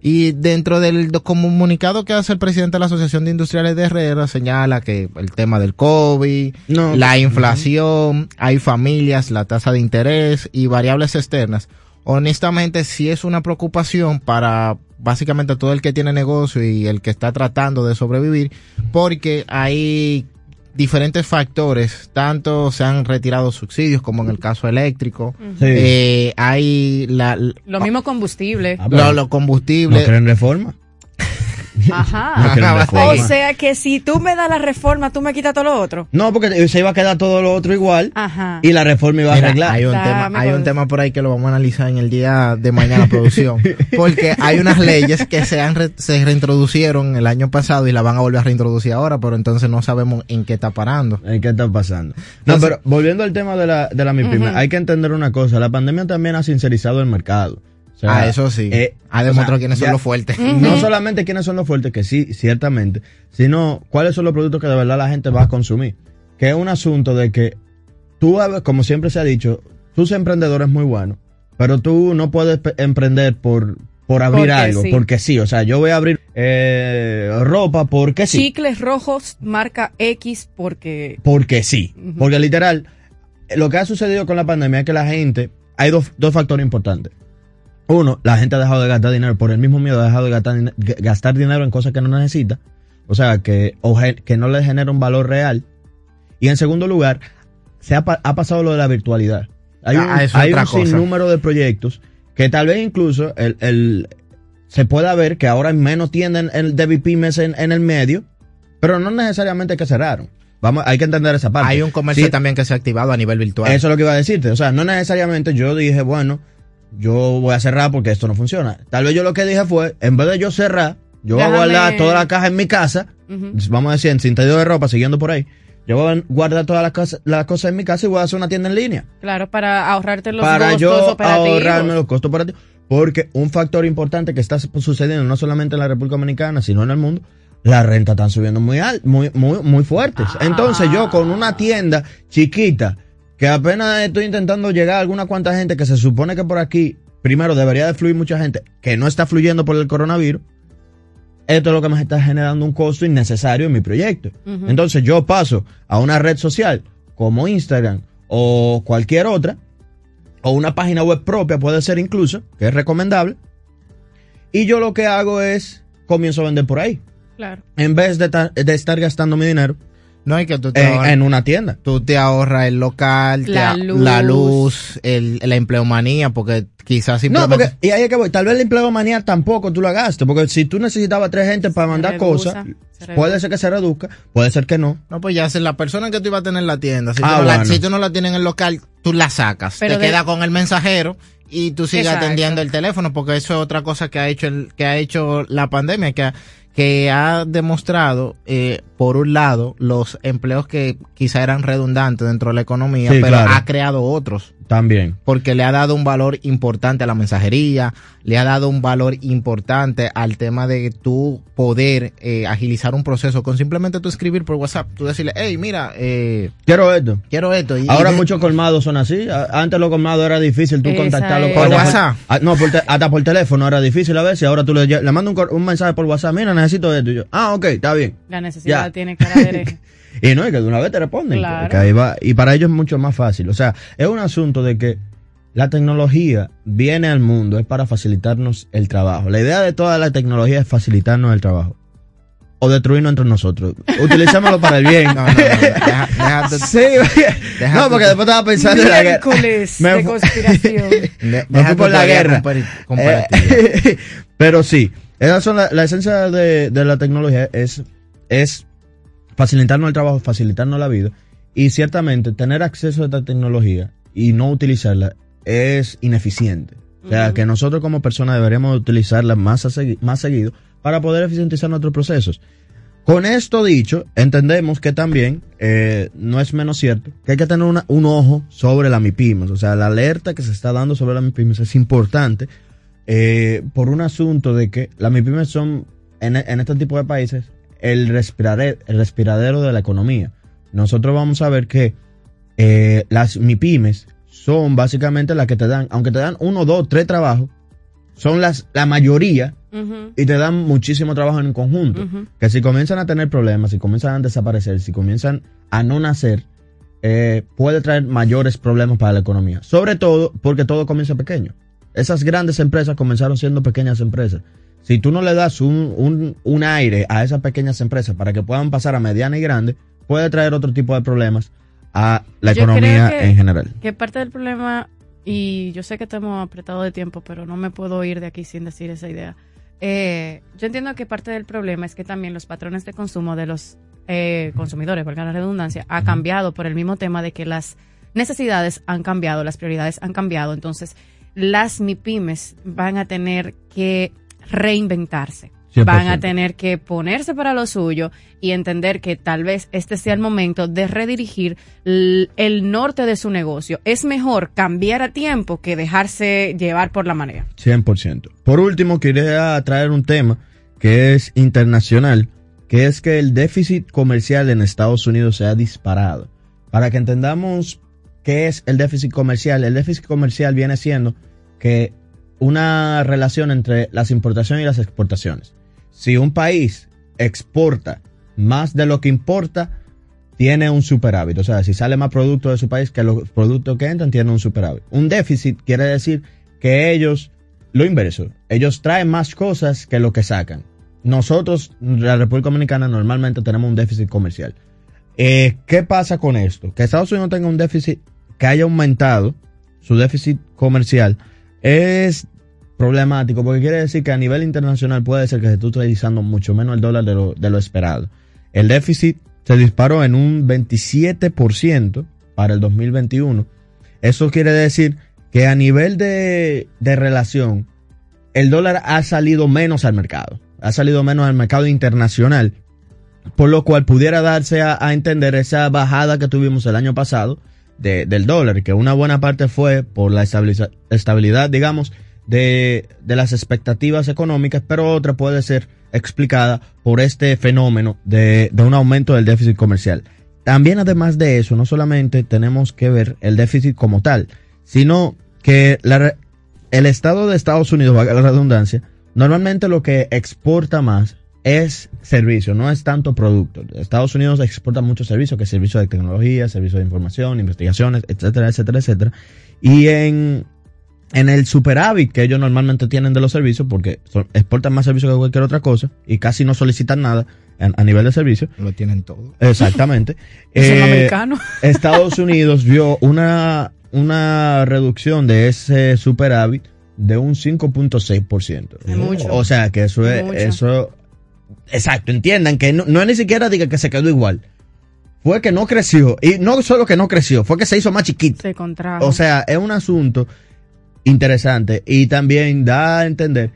Y dentro del do- comunicado que hace el presidente de la Asociación de Industriales de Herrera, señala que el tema del COVID,
No,
la inflación, hay familias, la tasa de interés y variables externas. Honestamente, sí es una preocupación para básicamente todo el que tiene negocio y el que está tratando de sobrevivir, porque hay diferentes factores, tanto se han retirado subsidios como en el caso eléctrico,
Sí.
eh, hay la,
Lo mismo combustible.
lo, lo combustible.
¿No creen reforma?
Ajá. [laughs]
No.
O sea que si tú me das la reforma, tú me quitas todo lo otro.
No, porque se iba a quedar todo lo otro igual
Ajá.
y la reforma iba a
Mira,
arreglar.
hay un tema, hay un tema por ahí que lo vamos a analizar en el día de mañana producción, [laughs] porque hay unas leyes que se han re- se reintroducieron el año pasado y la van a volver a reintroducir ahora, pero entonces no sabemos en qué está parando.
¿En qué está pasando? No,
Entonces-
pero volviendo al tema de la, de la MIPYME,
Ujú.
hay que entender una cosa. La pandemia también ha sincerizado el mercado. Sea,
Ah, eso sí.
eh,
Ha
o
demostrado
sea,
quiénes son los fuertes.
No solamente quiénes son los fuertes, que sí, ciertamente, sino cuáles son los productos que de verdad la gente va a consumir. Que es un asunto de que tú, como siempre se ha dicho, tú ser emprendedor es muy bueno, pero tú no puedes emprender por, por abrir
Porque
algo,
sí.
porque sí. O sea, yo voy a abrir eh, ropa porque sí.
Chicles rojos marca X porque...
Porque sí. Porque literal, lo que ha sucedido con la pandemia es que la gente, hay dos, dos factores importantes. Uno, la gente ha dejado de gastar dinero por el mismo miedo, ha dejado de gastar, gastar dinero en cosas que no necesita. O sea, que, o que no le genera un valor real. Y en segundo lugar, se ha, pa- ha pasado lo de la virtualidad. Hay un,
Ah, es
hay un sinnúmero de proyectos que tal vez incluso el, el- se pueda ver que ahora hay menos tiendas en- en- de VPMs en, en el medio, pero no necesariamente que cerraron. Vamos, hay que entender esa parte.
Hay un comercio
Sí,
también que se ha activado a nivel virtual.
Eso es lo que iba a decirte. O sea, no necesariamente yo dije, bueno, yo voy a cerrar porque esto no funciona. Tal vez yo lo que dije fue, en vez de yo cerrar, yo voy a guardar toda la caja en mi casa,
Ujú.
vamos a decir, en sentido de ropa, siguiendo por ahí. Yo voy a guardar todas las cosas, las cosas en mi casa y voy a hacer una tienda en línea.
Claro, para ahorrarte los
para
costos
yo
operativos.
ahorrarme los costos operativos. Porque un factor importante que está sucediendo no solamente en la República Dominicana, sino en el mundo, las rentas están subiendo muy muy, muy, muy fuertes. Entonces yo con una tienda chiquita, que apenas estoy intentando llegar a alguna cuanta gente que se supone que por aquí, primero debería de fluir mucha gente, que no está fluyendo por el coronavirus, esto es lo que me está generando un costo innecesario en mi proyecto. Entonces yo paso a una red social como Instagram o cualquier otra, o una página web propia, puede ser incluso, que es recomendable, y yo lo que hago es comienzo a vender por ahí,
Claro.
en vez de, de estar gastando mi dinero
No hay que tú te
en,
ahorras-
en una tienda.
tú te ahorras el local, te
La luz.
la luz, el, la empleomanía, porque quizás
No,
simplemente...
porque, y ahí es que voy, tal vez el empleo manía tampoco tú lo gastes, porque si tú necesitabas tres gente para mandar
reduza,
cosas,
se
puede ser que se reduzca, puede ser que no.
No, pues ya si la persona que tú ibas a tener en la tienda, si,
Ah,
tú, no la,
bueno.
si tú no la tienes en el local, tú la sacas.
Pero
te
de-
queda con el mensajero y tú sigues
Exacto.
atendiendo el teléfono, porque eso es otra cosa que ha hecho el, que ha hecho la pandemia, que ha, que ha demostrado, eh, por un lado, los empleos que quizá eran redundantes dentro de la economía,
Sí,
pero
claro.
ha creado otros.
También.
Porque le ha dado un valor importante a la mensajería, le ha dado un valor importante al tema de tu poder eh, agilizar un proceso con simplemente tú escribir por WhatsApp. Tú decirle, hey, mira, eh,
quiero esto.
Quiero esto. Y,
Ahora muchos colmados son así. Antes los colmados era difícil tú contactarlos
por, WhatsApp.
Ah, no, hasta por teléfono era difícil a veces. Ahora tú le, le mandas un, mensaje por WhatsApp. Mira, necesito esto. Y yo, ah, ok, está bien.
La necesidad tiene cara de [laughs]
Y no, es que de una vez te responden. y para ellos es mucho más fácil. O sea, es un asunto de que la tecnología viene al mundo, es para facilitarnos el trabajo. La idea de toda la tecnología es facilitarnos el trabajo. O destruirnos entre nosotros. Utilicémoslo para el bien. [laughs] No, no, no. [laughs] sí, no, porque después estaba pensando en la guerra.
Me, de conspiración. [laughs]
me fui por la guerra. Eh, pero sí, esa son la, esencia de, de, la tecnología es, es facilitarnos el trabajo, facilitarnos la vida. Y ciertamente tener acceso a esta tecnología y no utilizarla es ineficiente. O sea, que nosotros como personas deberíamos utilizarla más, más seguido para poder eficientizar nuestros procesos. Con esto dicho, entendemos que también eh, no es menos cierto que hay que tener un ojo sobre la MIPIMES. O sea, la alerta que se está dando sobre la MIPIMES es importante eh, por un asunto de que las MIPIMES son, en, en este tipo de países, el respiradero, el respiradero de la economía. Nosotros vamos a ver que eh, las MIPIMES son básicamente las que te dan, aunque te dan uno, dos, tres trabajos, son las la mayoría y te dan muchísimo trabajo en conjunto. Que si comienzan a tener problemas, si comienzan a desaparecer, si comienzan a no nacer, eh, puede traer mayores problemas para la economía. Sobre todo porque todo comienza pequeño. Esas grandes empresas comenzaron siendo pequeñas empresas. Si tú no le das un, un, aire a esas pequeñas empresas para que puedan pasar a mediana y grande, puede traer otro tipo de problemas a la economía en general.
Que parte del problema, y yo sé que estamos apretados de tiempo, pero no me puedo ir de aquí sin decir esa idea. Eh, yo entiendo que parte del problema es que también los patrones de consumo de los eh, consumidores, por la redundancia, ha cambiado por el mismo tema de que las necesidades han cambiado, las prioridades han cambiado. Entonces, las MIPIMES van a tener que reinventarse. Van a tener que ponerse para lo suyo y entender que tal vez este sea el momento de redirigir el norte de su negocio. Es mejor cambiar a tiempo que dejarse llevar por la marea.
100%. Por último, quería traer un tema que es internacional, que es que el déficit comercial en Estados Unidos se ha disparado. Para que entendamos qué es el déficit comercial, el déficit comercial viene siendo que una relación entre las importaciones y las exportaciones. Si un país exporta más de lo que importa, tiene un superávit. O sea, si sale más producto de su país que los productos que entran, tiene un superávit. Un déficit quiere decir que ellos, lo inverso, ellos traen más cosas que lo que sacan. Nosotros, la República Dominicana, normalmente tenemos un déficit comercial. Eh, ¿Qué pasa con esto? Que Estados Unidos tenga un déficit que haya aumentado su déficit comercial es problemático porque quiere decir que a nivel internacional puede ser que se esté utilizando mucho menos el dólar de lo, de lo esperado. El déficit se disparó en un 27% para el 2021. Eso quiere decir que a nivel de, de relación, el dólar ha salido menos al mercado, ha salido menos al mercado internacional, por lo cual pudiera darse a, a entender esa bajada que tuvimos el año pasado de, del dólar, que una buena parte fue por la estabilidad, digamos, de, de, las expectativas económicas, pero otra puede ser explicada por este fenómeno de, de un aumento del déficit comercial. También además de eso, no solamente tenemos que ver el déficit como tal, sino que el Estado de Estados Unidos, valga la redundancia, normalmente lo que exporta más es servicio, no es tanto producto. Estados Unidos exporta muchos servicios, que es servicio de tecnología, servicio de información, investigaciones, etcétera, etcétera, etcétera. Y en, en el superávit que ellos normalmente tienen de los servicios, porque exportan más servicios que cualquier otra cosa y casi no solicitan nada a, nivel de servicio.
Lo tienen todo.
Exactamente. [laughs]
es americano. [laughs]
Estados Unidos vio una, una reducción de ese superávit de un 5.6%. O sea que eso es, eso Exacto, entiendan que no, es ni siquiera diga que se quedó igual. Fue que no creció. Y no solo que no creció, fue que se hizo más chiquito.
Se contrajo.
O sea, es un asunto interesante. Y también da a entender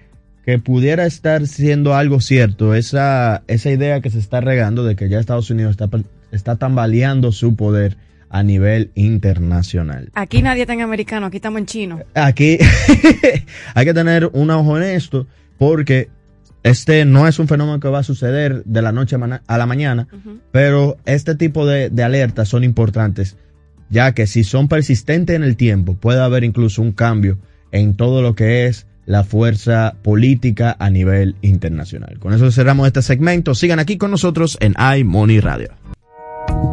que pudiera estar siendo algo cierto esa, esa idea que se está regando de que ya Estados Unidos está, está tambaleando su poder a nivel internacional.
Aquí nadie está en americano, aquí estamos en chino.
Aquí [laughs] hay que tener un ojo en esto porque este no es un fenómeno que va a suceder de la noche a la mañana, pero este tipo de, de alertas son importantes, ya que si son persistentes en el tiempo, puede haber incluso un cambio en todo lo que es la fuerza política a nivel internacional. Con eso cerramos este segmento. Sigan aquí con nosotros en iMoney Radio.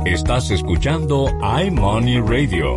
Estás escuchando iMoney Radio.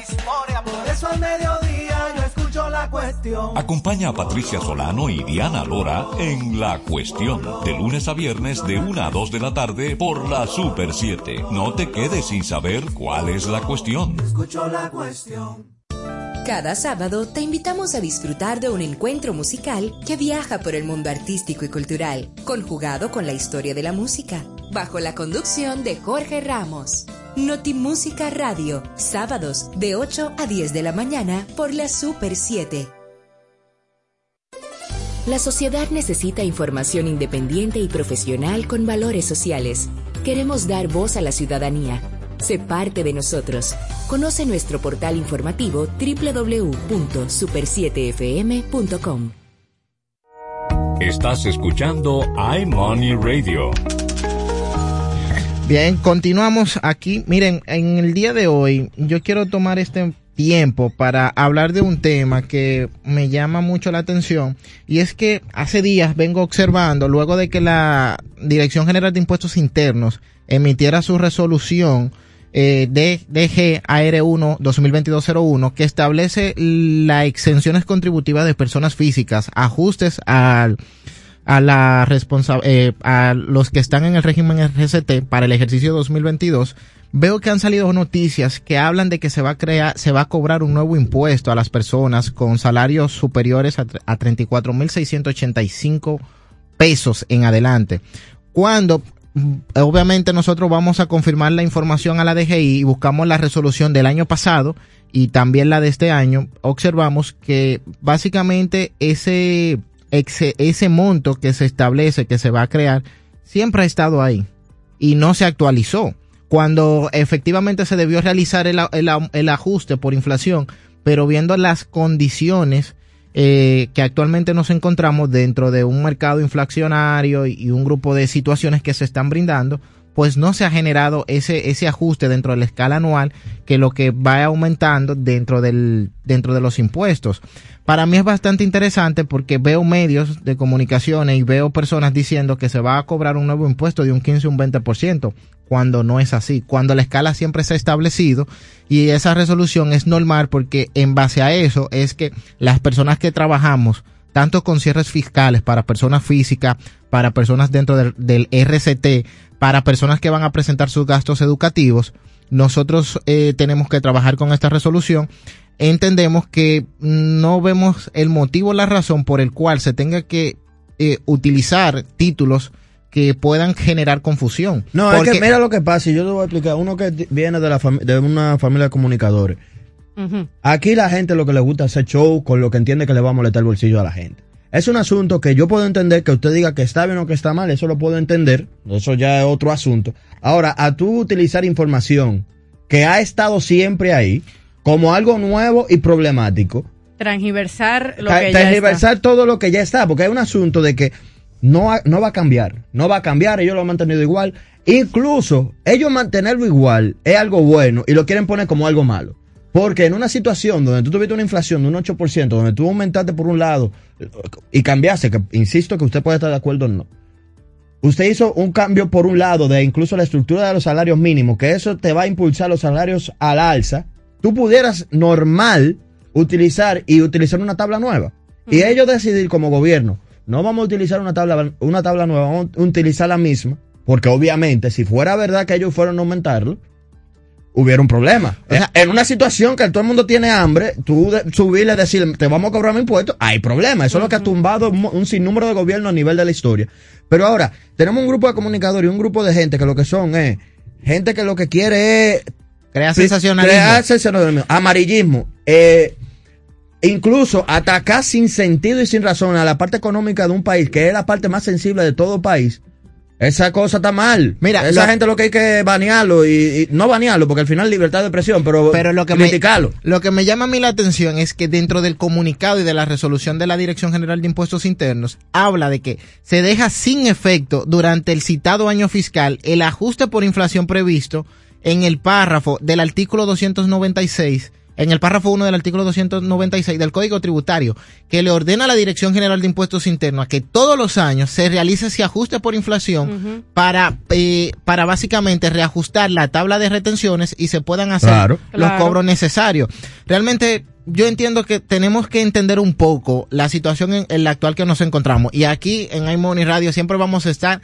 Historia, por eso al mediodía yo escucho la cuestión.
Acompaña a Patricia Solano y Diana Lora en La Cuestión, de lunes a viernes de 1 a 2 de la tarde por la Super 7. No te quedes sin saber cuál es la cuestión.
Escucho la cuestión.
Cada sábado te invitamos a disfrutar de un encuentro musical que viaja por el mundo artístico y cultural, conjugado con la historia de la música, bajo la conducción de Jorge Ramos. Notimúsica Radio, sábados de 8 a 10 de la mañana por la Super 7. La sociedad necesita información independiente y profesional con valores sociales. Queremos dar voz a la ciudadanía. Sé parte de nosotros. Conoce nuestro portal informativo www.super7fm.com.
Estás escuchando iMoney Radio.
Bien, continuamos aquí. Miren, en el día de hoy yo quiero tomar este tiempo para hablar de un tema que me llama mucho la atención y es que hace días vengo observando, luego de que la Dirección General de Impuestos Internos emitiera su resolución eh, de DG AR1 2022-01 que establece las exenciones contributivas de personas físicas, ajustes al a la responsa eh, a los que están en el régimen RCT para el ejercicio 2022 veo que han salido noticias que hablan de que se va a crear, se va a cobrar un nuevo impuesto a las personas con salarios superiores a, a 34.685 pesos en adelante. Cuando mm, obviamente nosotros vamos a confirmar la información a la DGI y buscamos la resolución del año pasado y también la de este año, observamos que básicamente ese, ese, monto que se establece, que se va a crear, siempre ha estado ahí y no se actualizó. Cuando efectivamente se debió realizar el, el, ajuste por inflación, pero viendo las condiciones eh, que actualmente nos encontramos dentro de un mercado inflacionario y un grupo de situaciones que se están brindando, pues no se ha generado ese, ese ajuste dentro de la escala anual que lo que va aumentando dentro del, dentro de los impuestos. Para mí es bastante interesante porque veo medios de comunicaciones y veo personas diciendo que se va a cobrar un nuevo impuesto de un 15 o un 20%, cuando no es así, cuando la escala siempre se ha establecido y esa resolución es normal porque en base a eso es que las personas que trabajamos, tanto con cierres fiscales para personas físicas, para personas dentro del, del RCT, para personas que van a presentar sus gastos educativos, nosotros eh, tenemos que trabajar con esta resolución. Entendemos que no vemos el motivo, la razón por el cual se tenga que eh, utilizar títulos que puedan generar confusión.
No,
Porque-
es que mira lo que pasa, y yo te voy a explicar, uno que viene de, la fami- de una familia de comunicadores. Aquí la gente lo que le gusta es hacer show con lo que entiende que le va a molestar el bolsillo a la gente. Es un asunto que yo puedo entender que usted diga que está bien o que está mal, eso lo puedo entender, eso ya es otro asunto. Ahora, a tú utilizar información que ha estado siempre ahí como algo nuevo y problemático,
Transgiversar lo que ya está.
todo lo que ya está, porque hay un asunto de que no, no va a cambiar, no va a cambiar, ellos lo han mantenido igual. Incluso ellos mantenerlo igual es algo bueno y lo quieren poner como algo malo. Porque en una situación donde tú tuviste una inflación de un 8%, donde tú aumentaste por un lado y cambiaste, que insisto que usted puede estar de acuerdo o no, usted hizo un cambio por un lado de incluso la estructura de los salarios mínimos, que eso te va a impulsar los salarios al alza, tú pudieras normal utilizar y utilizar una tabla nueva. Y ellos decidir como gobierno, no vamos a utilizar una tabla, una tabla nueva, vamos a utilizar la misma, porque obviamente si fuera verdad que ellos fueron a aumentarlo, hubiera un problema. Eh, en una situación que todo el mundo tiene hambre, tú de- subirle, decir, te vamos a cobrar mi impuesto, hay problema. Eso es lo que ha tumbado un, un sinnúmero de gobiernos a nivel de la historia. Pero ahora, tenemos un grupo de comunicadores y un grupo de gente que lo que son es gente que lo que quiere es
Crear sensacionalismo.
Crear sensacionalismo. Amarillismo. Eh, incluso atacar sin sentido y sin razón a la parte económica de un país, que es la parte más sensible de todo país. Esa cosa está mal.
Mira,
esa
lo-
gente lo que hay que banearlo y, y- no banearlo, porque al final libertad de expresión, pero,
Pero lo que, me,
criticarlo.
lo que me llama a mí la atención es que dentro del comunicado y de la resolución de la Dirección General de Impuestos Internos habla de que se deja sin efecto durante el citado año fiscal el ajuste por inflación previsto en el párrafo del artículo 296 en el párrafo 1 del artículo 296 del Código Tributario, que le ordena a la Dirección General de Impuestos Internos a que todos los años se realice ese ajuste por inflación para, eh, para básicamente reajustar la tabla de retenciones y se puedan hacer
Claro.
los
Claro.
cobros necesarios. Realmente yo entiendo que tenemos que entender un poco la situación en, en la actual que nos encontramos. Y aquí en iMoney Radio siempre vamos a estar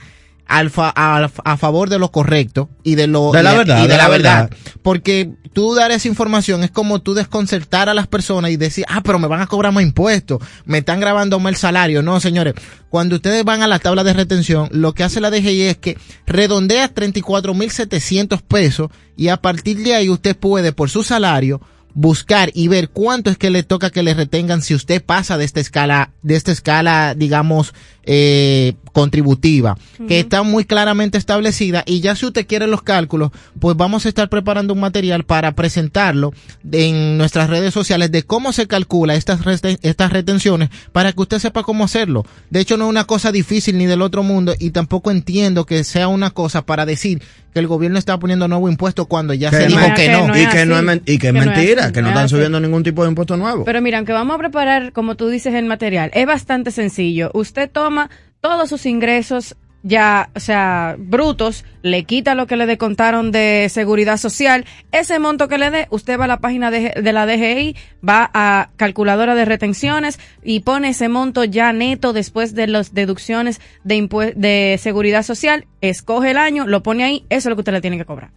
al fa- a, a favor de lo correcto y de lo
De la verdad,
y de,
de
la,
la
verdad.
verdad.
Porque tú dar esa información es como tú desconcertar a las personas y decir, ah, pero me van a cobrar más impuestos, me están grabando más el salario. No, señores, cuando ustedes van a la tabla de retención, lo que hace la DGI es que redondea 34.700 pesos y a partir de ahí usted puede, por su salario, buscar y ver cuánto es que le toca que le retengan si usted pasa de esta escala, de esta escala, digamos, eh, contributiva, que está muy claramente establecida y ya si usted quiere los cálculos, pues vamos a estar preparando un material para presentarlo en nuestras redes sociales de cómo se calcula estas, estas retenciones para que usted sepa cómo hacerlo. De hecho, no es una cosa difícil ni del otro mundo y tampoco entiendo que sea una cosa para decir que el gobierno está poniendo nuevo impuesto cuando ya se dijo que no.
y, que no es, y que es
Que no es
mentira, que no
no es
están subiendo ningún tipo de impuesto nuevo.
Pero mira, aunque vamos a preparar, como tú dices, el material, es bastante sencillo. Usted toma todos sus ingresos ya, o sea, brutos, le quita lo que le descontaron de seguridad social, ese monto que le dé, usted va a la página de, de la DGI, va a calculadora de retenciones y pone ese monto ya neto después de las deducciones de, de seguridad social, escoge el año, lo pone ahí, eso es lo que usted le tiene que cobrar.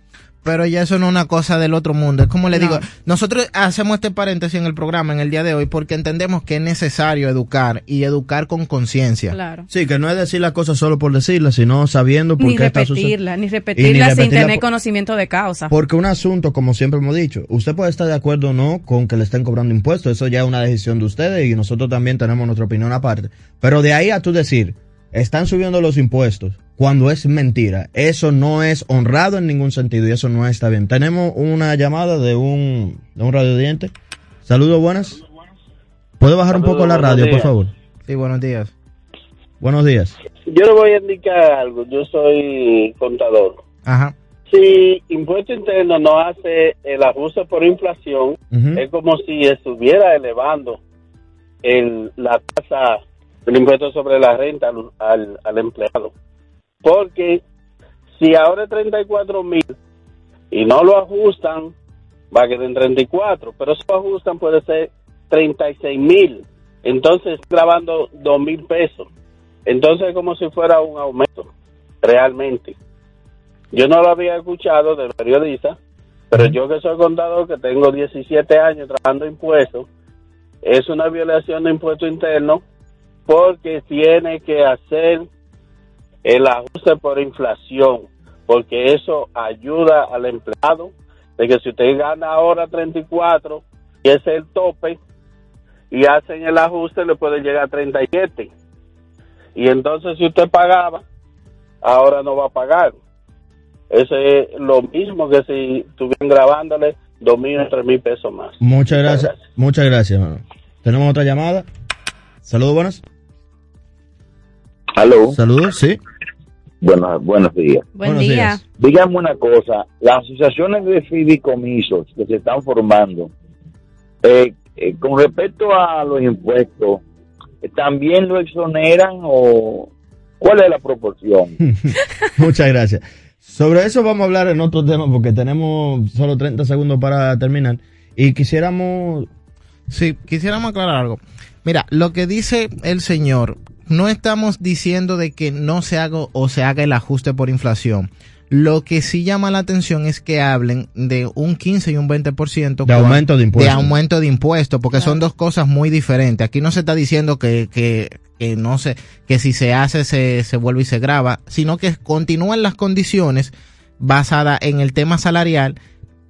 Pero ya eso no es una cosa del otro mundo. Es como le
No.
digo, nosotros hacemos este paréntesis en el programa en el día de hoy porque entendemos que es necesario educar y educar con conciencia.
Claro.
Sí, que no es decir las cosas solo por decirlas, sino sabiendo por
Ni
qué está sucediendo.
repetirla, ni repetirla sin
repetirla
tener
por-
conocimiento de causa.
Porque un asunto, como siempre hemos dicho, usted puede estar de acuerdo o no con que le estén cobrando impuestos, eso ya es una decisión de ustedes y nosotros también tenemos nuestra opinión aparte. Pero de ahí a tú decir, están subiendo los impuestos cuando es mentira, eso no es honrado en ningún sentido y eso no está bien. Tenemos una llamada de un, de un radiodiente. Saludos, buenas. ¿Puede bajar un poco la radio, por
buenos
favor?
Sí, buenos días.
Buenos días.
Yo le voy a indicar algo. Yo soy contador.
Ajá.
Si impuesto interno no hace el ajuste por inflación, es como si estuviera elevando el, la tasa del impuesto sobre la renta al, al, al empleado. Porque si ahora es 34 mil y no lo ajustan, va a quedar en 34, pero si lo ajustan puede ser 36 mil. Entonces, grabando 2 mil pesos. Entonces, es como si fuera un aumento, realmente. Yo no lo había escuchado del periodista, pero yo que soy contador, que tengo 17 años trabajando impuestos, es una violación de impuesto interno porque tiene que hacer el ajuste por inflación, porque eso ayuda al empleado, de que si usted gana ahora 34 y ese es el tope, y hacen el ajuste, le puede llegar a 37. Y entonces si usted pagaba, ahora no va a pagar. Eso es lo mismo que si estuvieran grabándole dos mil o tres mil pesos más.
Muchas gracias. Muchas gracias, hermano. Tenemos otra llamada. Saludos, buenas.
Aló.
Saludos, sí.
Buenos, buenos días.
Buen Buenos día. días.
Dígame una cosa, las asociaciones de fideicomisos que se están formando, eh, eh, con respecto a los impuestos, ¿también lo exoneran o cuál es la proporción? [laughs]
Muchas gracias. Sobre eso vamos a hablar en otro tema porque tenemos solo 30 segundos para terminar. Y quisiéramos...
Sí, quisiéramos aclarar algo. Mira, lo que dice el señor, no estamos diciendo de que no se haga o se haga el ajuste por inflación. Lo que sí llama la atención es que hablen de un 15 y un 20%
de aumento de impuestos.
De aumento de impuestos, porque son dos cosas muy diferentes. Aquí no se está diciendo que, que, que no sé, que si se hace se, se vuelve y se graba, sino que continúan las condiciones basadas en el tema salarial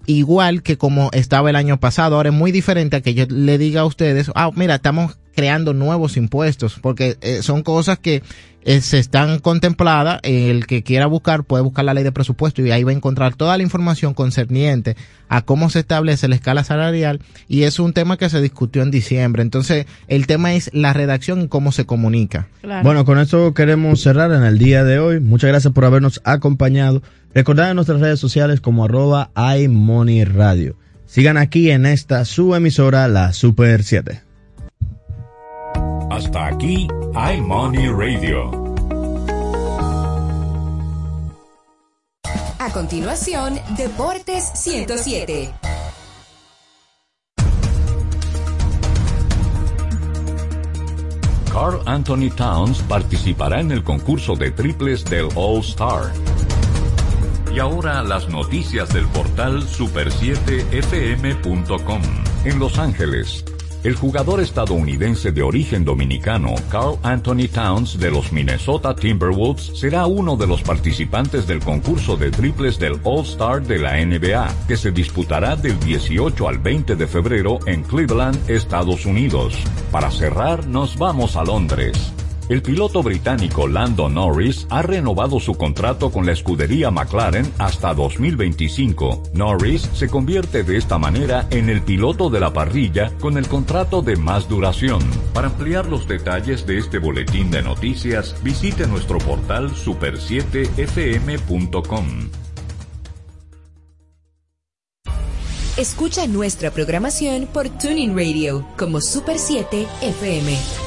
igual que como estaba el año pasado. Ahora es muy diferente a que yo le diga a ustedes, ah, mira, estamos creando nuevos impuestos, porque eh, son cosas que eh, se están contempladas. el que quiera buscar puede buscar la ley de presupuesto y ahí va a encontrar toda la información concerniente a cómo se establece la escala salarial y es un tema que se discutió en diciembre. Entonces, el tema es la redacción y cómo se comunica.
Bueno, con esto queremos cerrar en el día de hoy. Muchas gracias por habernos acompañado. Recordad en nuestras redes sociales como arroba iMoneyRadio. Sigan aquí en esta su emisora, la Super 7.
Hasta aquí iMoney Radio.
A continuación, Deportes 107.
Carl Anthony Towns participará en el concurso de triples del All Star. Y ahora las noticias del portal super7fm.com. En Los Ángeles, el jugador estadounidense de origen dominicano Carl Anthony Towns de los Minnesota Timberwolves será uno de los participantes del concurso de triples del All-Star de la NBA, que se disputará del 18 al 20 de febrero en Cleveland, Estados Unidos. Para cerrar, nos vamos a Londres. El piloto británico Lando Norris ha renovado su contrato con la escudería McLaren hasta 2025. Norris se convierte de esta manera en el piloto de la parrilla con el contrato de más duración. Para ampliar los detalles de este boletín de noticias, visite nuestro portal super7fm.com.
Escucha nuestra programación por Tuning Radio como Super 7 FM.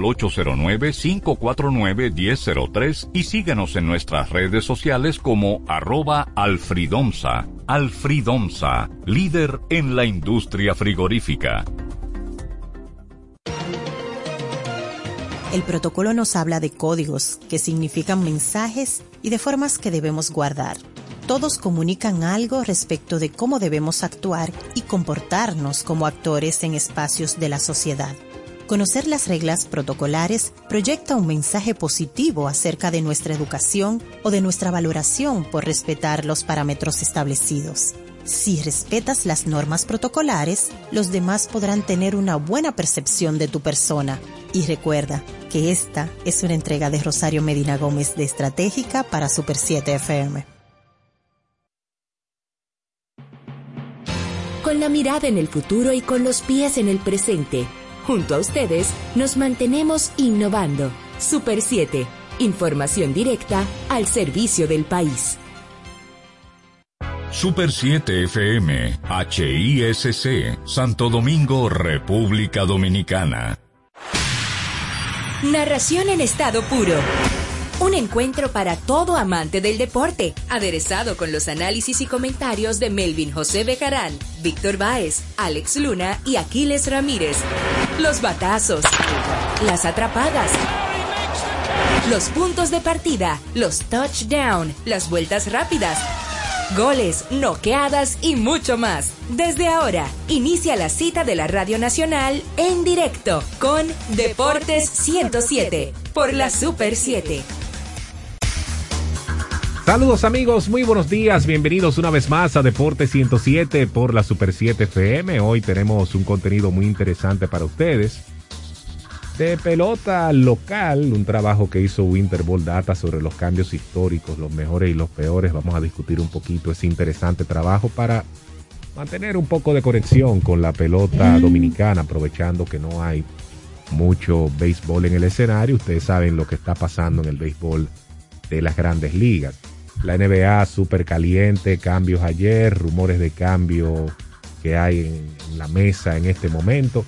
al 809-549-1003 y síguenos en nuestras redes sociales como arroba alfridomsa. Alfridomsa, líder en la industria frigorífica.
El protocolo nos habla de códigos, que significan mensajes y de formas que debemos guardar todos comunican algo respecto de cómo debemos actuar y comportarnos como actores en espacios de la sociedad. Conocer las reglas protocolares proyecta un mensaje positivo acerca de nuestra educación o de nuestra valoración por respetar los parámetros establecidos. Si respetas las normas protocolares, los demás podrán tener una buena percepción de tu persona. Y recuerda que esta es una entrega de Rosario Medina Gómez de Estratégica para Super 7 FM.
con la mirada en el futuro y con los pies en el presente. Junto a ustedes nos mantenemos innovando. Super 7, información directa al servicio del país.
Super 7 FM, HISC, Santo Domingo, República Dominicana.
Narración en estado puro un encuentro para todo amante del deporte, aderezado con los análisis y comentarios de Melvin José Bejarán, Víctor Báez, Alex Luna y Aquiles Ramírez. Los batazos, las atrapadas, los puntos de partida, los touchdown, las vueltas rápidas, goles, noqueadas y mucho más. Desde ahora, inicia la cita de la Radio Nacional en directo con Deportes 107 por la Super 7.
Saludos amigos, muy buenos días, bienvenidos una vez más a Deportes 107 por la Super 7 FM. Hoy tenemos un contenido muy interesante para ustedes. De pelota local, un trabajo que hizo Winter Ball Data sobre los cambios históricos, los mejores y los peores. Vamos a discutir un poquito ese interesante trabajo para mantener un poco de conexión con la pelota dominicana, aprovechando que no hay mucho béisbol en el escenario. Ustedes saben lo que está pasando en el béisbol de las grandes ligas. La NBA súper caliente, cambios ayer, rumores de cambio que hay en, la mesa en este momento.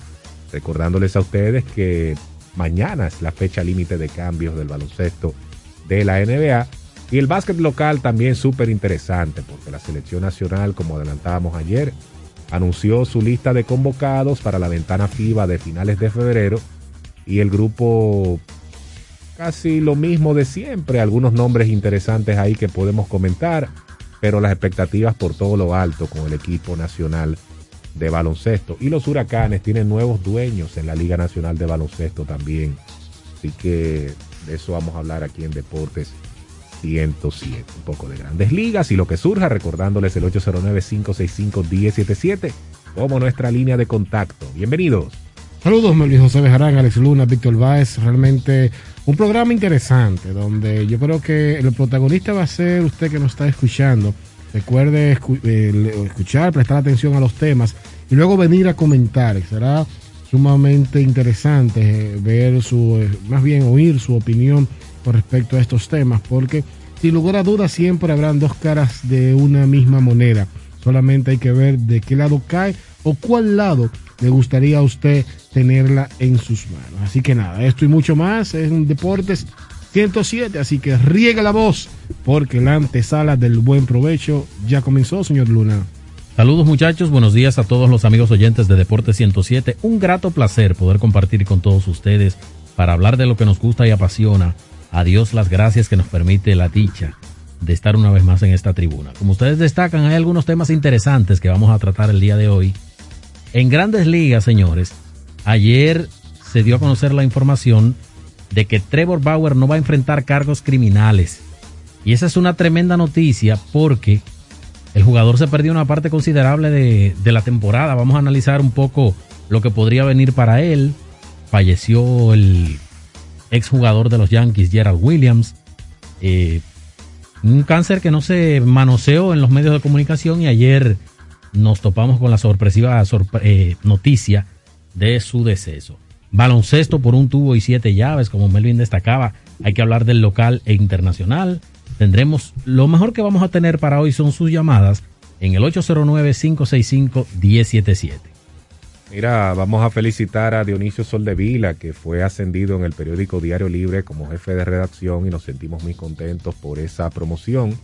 Recordándoles a ustedes que mañana es la fecha límite de cambios del baloncesto de la NBA. Y el básquet local también súper interesante porque la selección nacional, como adelantábamos ayer, anunció su lista de convocados para la ventana FIBA de finales de febrero y el grupo casi lo mismo de siempre, algunos nombres interesantes ahí que podemos comentar, pero las expectativas por todo lo alto con el equipo nacional de baloncesto. Y los huracanes tienen nuevos dueños en la Liga Nacional de Baloncesto también. Así que de eso vamos a hablar aquí en Deportes 107. Un poco de grandes ligas y lo que surja, recordándoles el 809-565-1077 como nuestra línea de contacto. Bienvenidos.
Saludos, Melvin José Bejarán, Alex Luna, Víctor Báez. Realmente un programa interesante donde yo creo que el protagonista va a ser usted que nos está escuchando. Recuerde escuchar, prestar atención a los temas y luego venir a comentar. Será sumamente interesante eh, ver su, eh, más bien oír su opinión con respecto a estos temas, porque sin lugar a dudas siempre habrán dos caras de una misma moneda. Solamente hay que ver de qué lado cae o cuál lado le gustaría a usted tenerla en sus manos. Así que nada, esto y mucho más en Deportes 107, así que riega la voz porque la antesala del buen provecho ya comenzó, señor Luna.
Saludos muchachos, buenos días a todos los amigos oyentes de Deportes 107. Un grato placer poder compartir con todos ustedes para hablar de lo que nos gusta y apasiona. A Dios las gracias que nos permite la dicha de estar una vez más en esta tribuna. Como ustedes destacan, hay algunos temas interesantes que vamos a tratar el día de hoy en grandes ligas, señores, ayer se dio a conocer la información de que Trevor Bauer no va a enfrentar cargos criminales. Y esa es una tremenda noticia porque el jugador se perdió una parte considerable de, la temporada. Vamos a analizar un poco lo que podría venir para él. Falleció el exjugador de los Yankees, Gerald Williams. Eh, un cáncer que no se manoseó en los medios de comunicación y ayer nos topamos con la sorpresiva eh, noticia de su deceso. Baloncesto por un tubo y siete llaves, como Melvin destacaba. Hay que hablar del local e internacional. Tendremos, lo mejor que vamos a tener para hoy son sus llamadas en el 809-565-1077.
Mira, vamos a felicitar a Dionisio Soldevila, que fue ascendido en el periódico Diario Libre como jefe de redacción y nos sentimos muy contentos por esa promoción.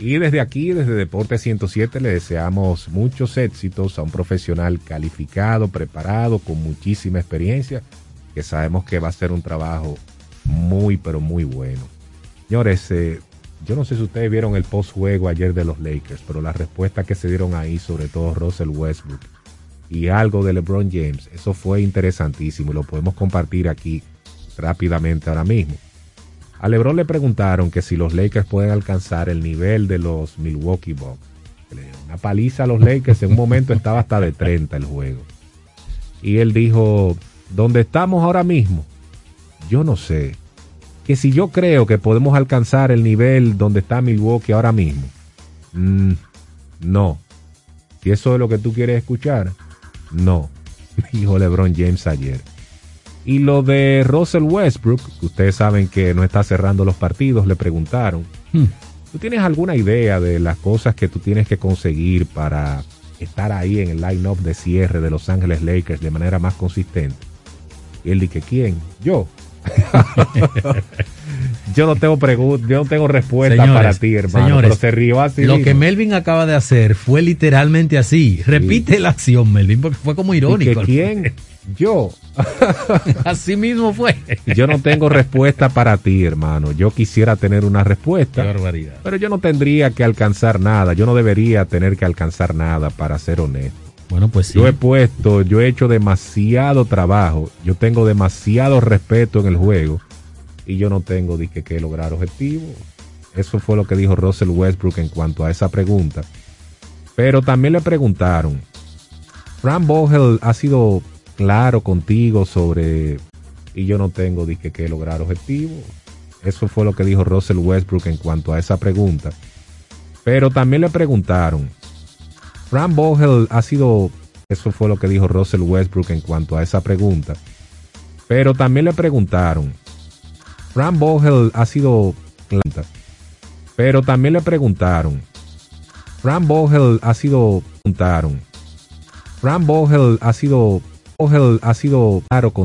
Y desde aquí, desde Deporte 107, le deseamos muchos éxitos a un profesional calificado, preparado, con muchísima experiencia, que sabemos que va a ser un trabajo muy, pero muy bueno. Señores, eh, yo no sé si ustedes vieron el post-juego ayer de los Lakers, pero la respuesta que se dieron ahí, sobre todo Russell Westbrook y algo de LeBron James, eso fue interesantísimo y lo podemos compartir aquí rápidamente ahora mismo. A LeBron le preguntaron que si los Lakers pueden alcanzar el nivel de los Milwaukee Bucks. Una paliza a los Lakers, en un momento estaba hasta de 30 el juego. Y él dijo, ¿dónde estamos ahora mismo? Yo no sé. Que si yo creo que podemos alcanzar el nivel donde está Milwaukee ahora mismo. Mm, no. Si eso es lo que tú quieres escuchar, no. [laughs] Dijo LeBron James ayer. Y lo de Russell Westbrook, ustedes saben que no está cerrando los partidos, le preguntaron, hmm. ¿tú tienes alguna idea de las cosas que tú tienes que conseguir para estar ahí en el line-up de cierre de Los Ángeles Lakers de manera más consistente? Y él dice, ¿quién? Yo. [laughs] Yo no tengo pregunta, yo no tengo respuesta
Señores,
para ti, hermano.
señores,
pero se rió así.
Lo
mismo.
que Melvin acaba de hacer fue literalmente así. Repite la acción, Melvin, porque fue como
¿Y
irónico.
que quién? [laughs] Yo. [laughs]
así mismo fue.
Yo no tengo respuesta para ti, hermano. Yo quisiera tener una respuesta.
Qué barbaridad.
Pero yo no tendría que alcanzar nada. Yo no debería tener que alcanzar nada para ser honesto.
Bueno, pues sí.
Yo he puesto, yo he hecho demasiado trabajo. Yo tengo demasiado respeto en el juego. Y yo no tengo dije, que lograr objetivos. Eso fue lo que dijo Russell Westbrook en cuanto a esa pregunta. Pero también le preguntaron, Fran Vogel ha sido claro contigo sobre... Y yo no tengo dije, que lograr objetivos. Eso fue lo que dijo Russell Westbrook en cuanto a esa pregunta. Pero también le preguntaron, Fran Vogel ha sido... Eso fue lo que dijo Russell Westbrook en cuanto a esa pregunta. Pero también le preguntaron, Fran Vogel ha sido... Pero también le preguntaron, Fran Vogel ha sido... Preguntaron, Fran ha sido... Vogel ha sido claro con